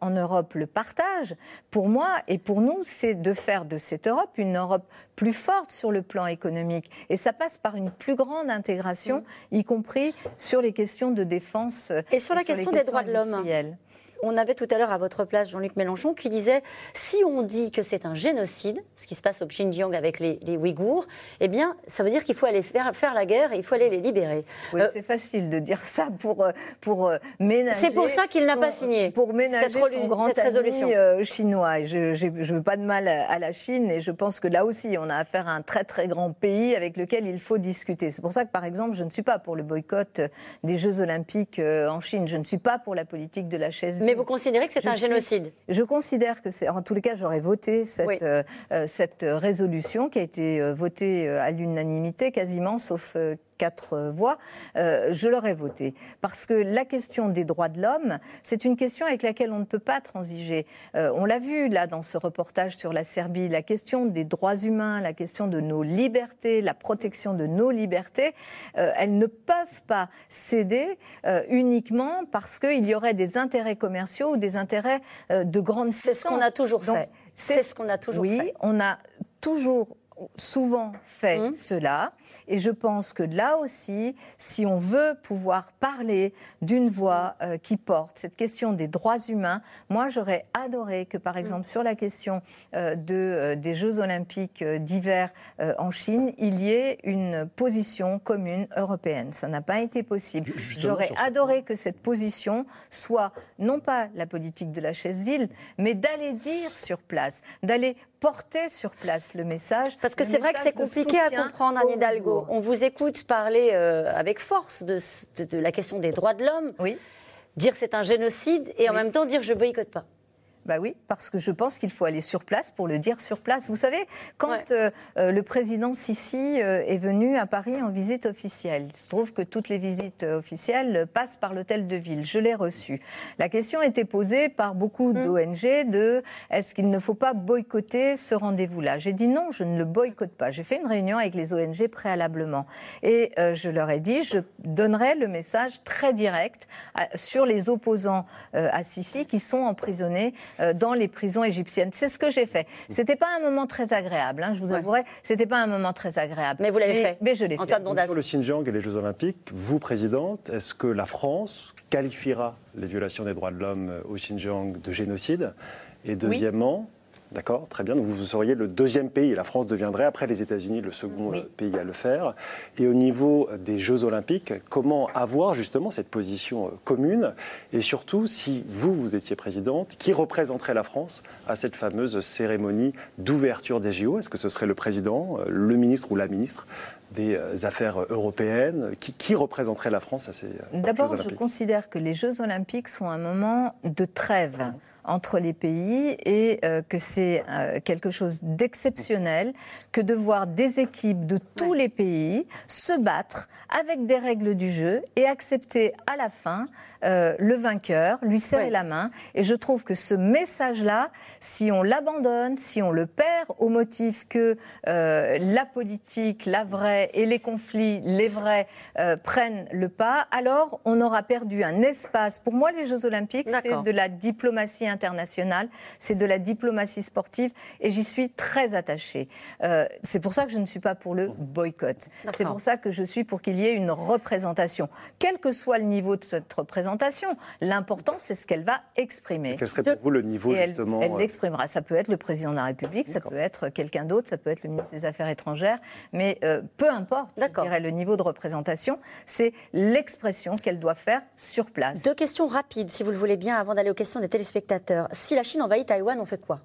en Europe le partagent, pour moi et pour nous, c'est de faire de cette Europe une Europe plus forte sur le plan économique. Et ça passe par une plus grande intégration, y compris sur les questions de défense. Et sur la question des droits de l'homme on avait tout à l'heure à votre place Jean-Luc Mélenchon qui disait si on dit que c'est un génocide, ce qui se passe au Xinjiang avec les, Ouïghours, eh bien, ça veut dire qu'il faut aller faire, faire, la guerre et il faut aller les libérer. Oui, c'est facile de dire ça pour, pour ménager. C'est pour ça qu'il n'a pas signé. Pour ménager cette, son grand résolution. chinois. Je ne veux pas de mal à la Chine et je pense que là aussi, on a affaire à un très très grand pays avec lequel il faut discuter. C'est pour ça que, par exemple, je ne suis pas pour le boycott des Jeux Olympiques euh, en Chine. Je ne suis pas pour la politique de la chaise. Mais vous considérez que c'est un génocide Je considère que c'est. En tous les cas, j'aurais voté cette, euh, euh, cette résolution qui a été votée à l'unanimité quasiment, sauf quatre voix, euh, je l'aurais voté. Parce que la question des droits de l'homme, c'est une question avec laquelle on ne peut pas transiger. Euh, on l'a vu là dans ce reportage sur la Serbie, la question des droits humains, la question de nos libertés, la protection de nos libertés, euh, elles ne peuvent pas céder uniquement parce qu'il y aurait des intérêts commerciaux ou des intérêts de grande C'est ce qu'on a toujours fait. C'est ce qu'on a toujours fait. Oui, on a toujours souvent fait mmh. cela. Et je pense que là aussi, si on veut pouvoir parler d'une voix euh, qui porte cette question des droits humains, moi j'aurais adoré que par mmh. exemple sur la question euh, de, euh, des Jeux olympiques d'hiver en Chine, il y ait une position commune européenne. Ça n'a pas été possible. J'aurais adoré que cette position soit non pas la politique de la chaise ville, mais d'aller dire sur place, d'aller porter sur place le message. Parce que c'est vrai que c'est compliqué à comprendre, Anne Hidalgo. On vous écoute parler euh, avec force de, la question des droits de l'homme. Oui. Dire c'est un génocide et en même temps dire je boycotte pas. Bah oui, parce que je pense qu'il faut aller sur place pour le dire sur place. Vous savez, quand euh, euh, le président Sisi euh, est venu à Paris en visite officielle, il se trouve que toutes les visites officielles passent par l'hôtel de ville. Je l'ai reçu. La question était posée par beaucoup mmh. d'ONG de est-ce qu'il ne faut pas boycotter ce rendez-vous-là? J'ai dit non, je ne le boycotte pas. J'ai fait une réunion avec les ONG préalablement et je leur ai dit je donnerai le message très direct sur les opposants à Sisi qui sont emprisonnés dans les prisons égyptiennes. C'est ce que j'ai fait. C'était pas un moment très agréable, hein, je vous avouerai. C'était pas un moment très agréable. Mais vous l'avez fait. Mais je l'ai fait. Sur le Xinjiang et les Jeux Olympiques, vous, présidente, est-ce que la France qualifiera les violations des droits de l'homme au Xinjiang de génocide? Et deuxièmement, D'accord, très bien. Donc vous seriez le deuxième pays, la France deviendrait après les États-Unis le second euh, pays à le faire. Et au niveau des Jeux Olympiques, comment avoir justement cette position euh, commune? Et surtout, si vous, vous étiez présidente, qui représenterait la France à cette fameuse cérémonie d'ouverture des JO Est-ce que ce serait le président, euh, le ministre ou la ministre des affaires européennes? Qui, qui, représenterait la France à ces D'abord, je considère que les Jeux olympiques sont un moment de trêve entre les pays et euh, que c'est euh, quelque chose d'exceptionnel que de voir des équipes de tous les pays se battre avec des règles du jeu et accepter à la fin euh, le vainqueur, lui serrer la main. Et je trouve que ce message-là, si on l'abandonne, si on le perd au motif que la politique, la vraie et les conflits, les vrais, prennent le pas, alors on aura perdu un espace. Pour moi, les Jeux Olympiques, c'est de la diplomatie internationale, c'est de la diplomatie sportive et j'y suis très attachée. Euh, c'est pour ça que je ne suis pas pour le boycott. C'est pour ça que je suis pour qu'il y ait une représentation. Quel que soit le niveau de cette représentation, l'important c'est ce qu'elle va exprimer. Quel serait pour vous le niveau justement Elle euh, l'exprimera. Ça peut être le président de la République, ça peut être quelqu'un d'autre, ça peut être le ministre des Affaires étrangères, mais euh, peu importe, je dirais, le niveau de représentation, c'est l'expression qu'elle doit faire sur place. Deux questions rapides, si vous le voulez bien, avant d'aller aux questions des téléspectateurs. Si la Chine envahit Taïwan, on fait quoi?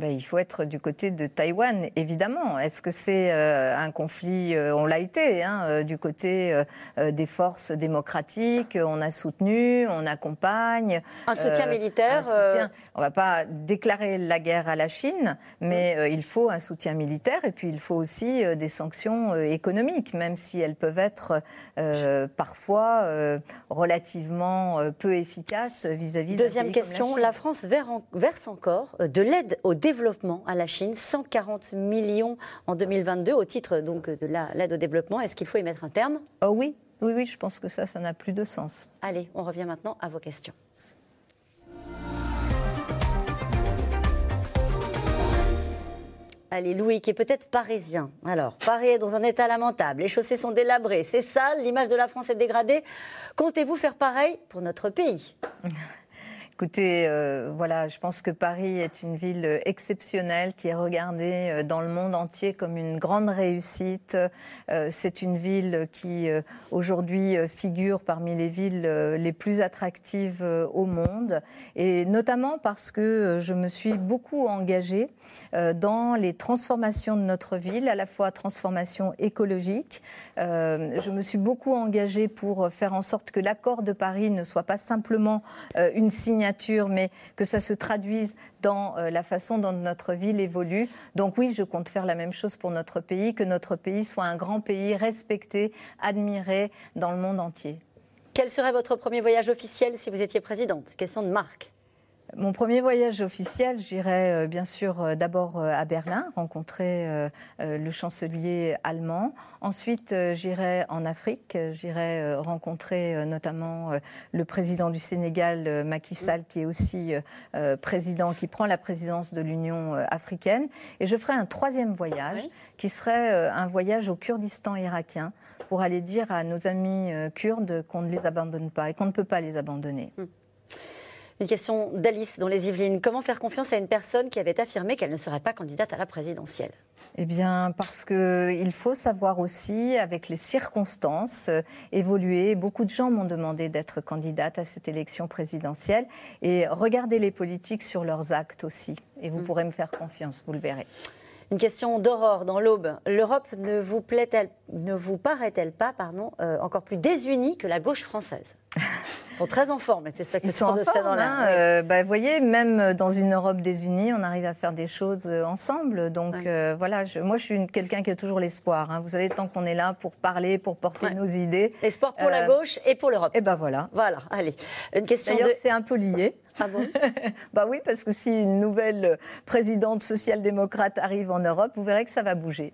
Ben, il faut être du côté de Taïwan, évidemment. Est-ce que c'est euh, un conflit euh, On l'a été, hein, euh, du côté des forces démocratiques? On a soutenu, on accompagne. Un soutien militaire On ne va pas déclarer la guerre à la Chine, mais il faut un soutien militaire et puis il faut aussi des sanctions économiques, même si elles peuvent être parfois relativement peu efficaces vis-à-vis. Deuxième question la, France verse encore de l'aide au développement développement à la Chine, 140 millions en 2022 au titre donc de l'aide au développement. Est-ce qu'il faut y mettre un terme? Oh Oui, oui, oui, je pense que ça, ça n'a plus de sens. Allez, on revient maintenant à vos questions. Allez, Louis, qui est peut-être parisien. Alors, Paris est dans un état lamentable, les chaussées sont délabrées, c'est sale, l'image de la France est dégradée. Comptez-vous faire pareil pour notre pays? Écoutez, euh, voilà, je pense que Paris est une ville exceptionnelle qui est regardée euh, dans le monde entier comme une grande réussite. Euh, c'est une ville qui aujourd'hui figure parmi les villes les plus attractives au monde et notamment parce que je me suis beaucoup engagée dans les transformations de notre ville, à la fois transformation écologique. Je me suis beaucoup engagée pour faire en sorte que l'accord de Paris ne soit pas simplement une signature mais que ça se traduise dans euh, la façon dont notre ville évolue. Donc oui, je compte faire la même chose pour notre pays, que notre pays soit un grand pays respecté, admiré dans le monde entier. Quel serait votre premier voyage officiel si vous étiez présidente? Question de Marc. Mon premier voyage officiel, j'irai euh, bien sûr euh, d'abord euh, à Berlin, rencontrer le chancelier allemand. Ensuite, j'irai en Afrique, j'irai rencontrer notamment le président du Sénégal, Macky Sall, qui est aussi président, qui prend la présidence de l'Union africaine. Et je ferai un troisième voyage, qui serait un voyage au Kurdistan irakien, pour aller dire à nos amis kurdes qu'on ne les abandonne pas et qu'on ne peut pas les abandonner. Hum. Une question d'Alice dans les Yvelines. Comment faire confiance à une personne qui avait affirmé qu'elle ne serait pas candidate à la présidentielle? Eh bien, parce qu'il faut savoir aussi, avec les circonstances, euh, évoluer. Beaucoup de gens m'ont demandé d'être candidate à cette élection présidentielle. Et regardez les politiques sur leurs actes aussi. Et vous mm. pourrez me faire confiance, vous le verrez. Une question d'Aurore dans l'Aube. L'Europe ne vous, ne vous paraît-elle pas pardon, euh, encore plus désunie que la gauche française? Ils sont très en forme, ces spectateurs de forme, hein, euh, bah, Vous voyez, même dans une Europe désunie, on arrive à faire des choses euh, ensemble. Donc voilà, je, moi je suis quelqu'un qui a toujours l'espoir. Hein. Vous savez, tant qu'on est là pour parler, pour porter nos idées. L'espoir pour la gauche et pour l'Europe. Et eh ben voilà. Voilà, allez. Une question D'ailleurs, c'est un peu lié. Ah bon Bah oui, parce que si une nouvelle présidente social-démocrate arrive en Europe, vous verrez que ça va bouger.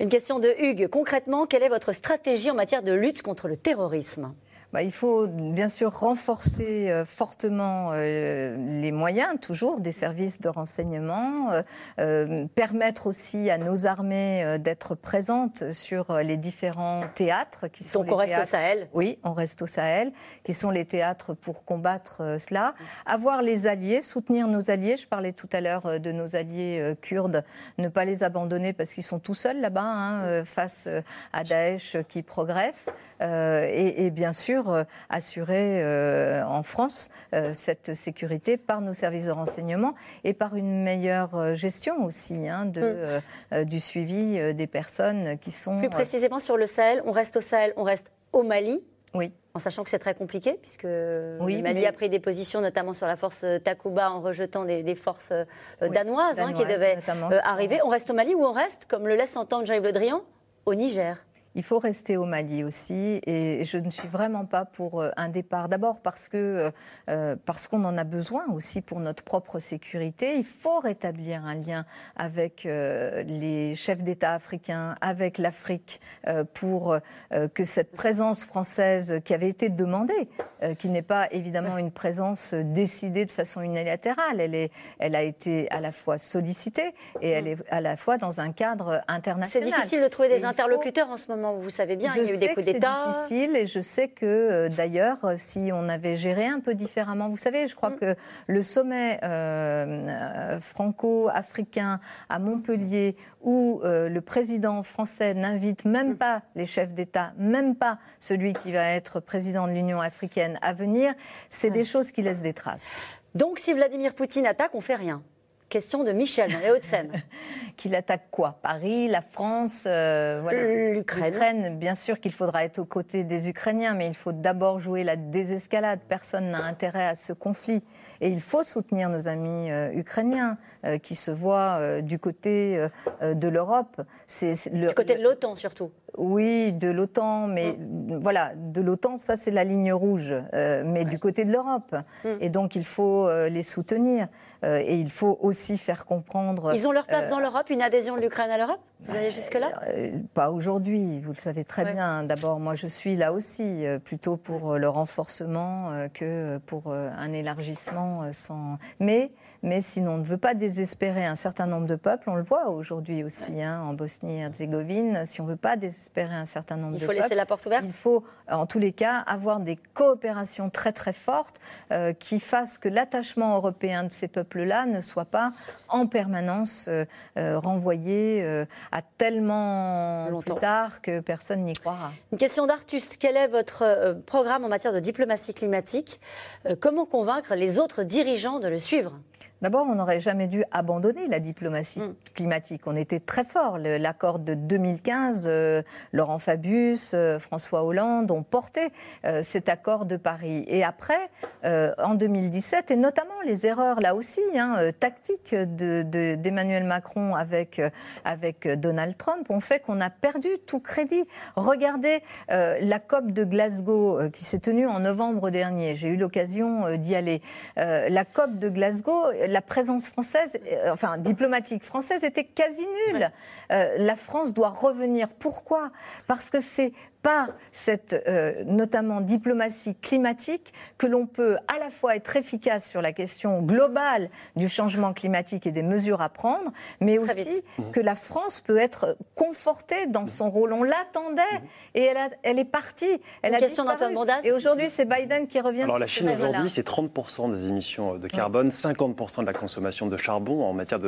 Une question de Hugues. Concrètement, quelle est votre stratégie en matière de lutte contre le terrorisme? Bah, il faut bien sûr renforcer euh, fortement euh, les moyens, toujours, des services de renseignement, euh, permettre aussi à nos armées d'être présentes sur les différents théâtres qui sont. Donc on reste au Sahel? Oui, on reste au Sahel, qui sont les théâtres pour combattre cela. Avoir les alliés, soutenir nos alliés. Je parlais tout à l'heure de nos alliés kurdes, ne pas les abandonner parce qu'ils sont tout seuls là-bas hein, face à Daesh qui progresse. et, et bien sûr, euh, assurer euh, en France euh, cette sécurité par nos services de renseignement et par une meilleure gestion aussi hein, de, mm. du suivi des personnes qui sont. Plus précisément sur le Sahel, on reste au Sahel, on reste au Mali. Oui. En sachant que c'est très compliqué, puisque le Mali a pris des positions, notamment sur la force Takuba, en rejetant des, forces danoises, hein, qui devaient arriver. On reste au Mali ou on reste, comme le laisse entendre Jean-Yves Le Drian, au Niger il faut rester au Mali aussi, et je ne suis vraiment pas pour euh, un départ. D'abord parce que euh, euh, parce qu'on en a besoin aussi pour notre propre sécurité. Il faut rétablir un lien avec les chefs d'État africains, avec l'Afrique, pour que cette présence française qui avait été demandée, qui n'est pas évidemment une présence décidée de façon unilatérale, elle est, elle a été à la fois sollicitée et elle est à la fois dans un cadre international. C'est difficile de trouver des interlocuteurs en ce moment vous savez bien, il y a eu des coups d'État. C'est difficile et je sais que euh, d'ailleurs, euh, si on avait géré un peu différemment, vous savez, je crois mm. que le sommet euh, franco-africain à Montpellier, où le président français n'invite même mm. pas les chefs d'État, même pas celui qui va être président de l'Union africaine à venir, c'est des choses qui laissent des traces. Donc si Vladimir Poutine attaque, on fait rien question de Michel dans les Hauts-de-Seine. qu'il attaque quoi? Paris, la France, euh, l'Ukraine. Bien sûr qu'il faudra être aux côtés des Ukrainiens, mais il faut d'abord jouer la désescalade. Personne n'a intérêt à ce conflit. Et il faut soutenir nos amis euh, ukrainiens euh, qui se voient du côté de l'Europe. Du côté de l'OTAN surtout. Oui, de l'OTAN, mais mm. voilà, de l'OTAN, ça c'est la ligne rouge, mais du côté de l'Europe. Mm. Et donc il faut les soutenir. et il faut aussi faire comprendre. Ils ont leur place dans l'Europe, une adhésion de l'Ukraine à l'Europe? Vous allez jusque-là? Pas aujourd'hui, vous le savez très bien. D'abord, moi, je suis là aussi plutôt pour le renforcement que pour un élargissement sans. Mais mais sinon, on ne veut pas désespérer un certain nombre de peuples. On le voit aujourd'hui aussi hein, en Bosnie-Herzégovine. Si on ne veut pas désespérer un certain nombre de peuples, il faut laisser la porte ouverte. Il faut, en tous les cas, avoir des coopérations très très fortes euh, qui fassent que l'attachement européen de ces peuples-là ne soit pas en permanence euh, euh, renvoyé à tellement plus tard que personne n'y croira. Une question d'Artuste. Quel est votre programme en matière de diplomatie climatique? Comment convaincre les autres dirigeants de le suivre? D'abord, on n'aurait jamais dû abandonner la diplomatie mm. climatique. On était très fort. L'accord de 2015, euh, Laurent Fabius, euh, François Hollande ont porté euh, cet accord de Paris. Et après, en 2017, et notamment les erreurs là aussi hein, tactiques d'Emmanuel de, Macron avec, avec Donald Trump ont fait qu'on a perdu tout crédit. Regardez la COP de Glasgow qui s'est tenue en novembre dernier. J'ai eu l'occasion d'y aller. la COP de Glasgow, la présence française, euh, enfin diplomatique française, était quasi nulle. Euh, la France doit revenir. Pourquoi? Parce que c'est par cette euh, notamment diplomatie climatique que l'on peut à la fois être efficace sur la question globale du changement climatique et des mesures à prendre, mais aussi que la France peut être confortée dans son rôle. On l'attendait et elle, elle, est partie. Elle a question Et aujourd'hui, c'est Biden qui revient. Alors la Chine aujourd'hui, c'est 30% des émissions de carbone, 50% de la consommation de charbon en matière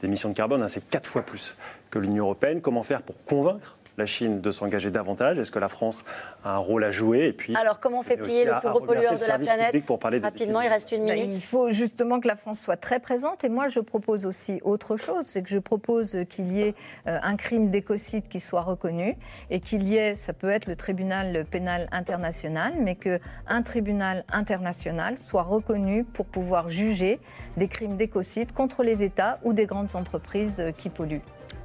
d'émissions de, de carbone. Hein, c'est quatre fois plus que l'Union européenne. Comment faire pour convaincre la Chine de s'engager davantage? Est-ce que la France a un rôle à jouer? Et puis, Alors, comment on fait plier le plus gros pollueur de la planète pour parler Rapidement, il reste une ben, minute. il faut justement que la France soit très présente. Et moi, je propose aussi autre chose. C'est que je propose qu'il y ait euh, un crime d'écocide qui soit reconnu et qu'il y ait, ça peut être le tribunal pénal international, mais qu'un tribunal international soit reconnu pour pouvoir juger des crimes d'écocide contre les États ou des grandes entreprises euh, qui polluent.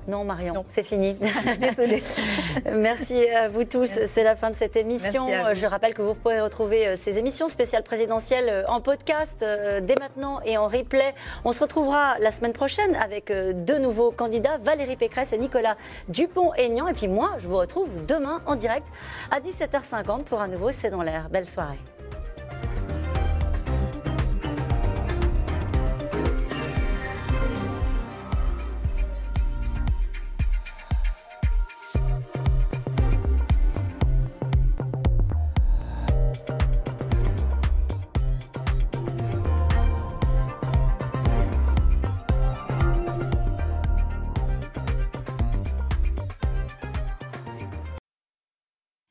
Non, Marion, c'est fini. Désolée. Merci à vous tous. C'est la fin de cette émission. Je rappelle que vous pourrez retrouver euh, ces émissions spéciales présidentielles euh, en podcast euh, dès maintenant et en replay. On se retrouvera la semaine prochaine avec deux nouveaux candidats, Valérie Pécresse et Nicolas Dupont-Aignan. Et puis moi, je vous retrouve demain en direct à 17h50 pour un nouveau C'est dans l'air. Belle soirée.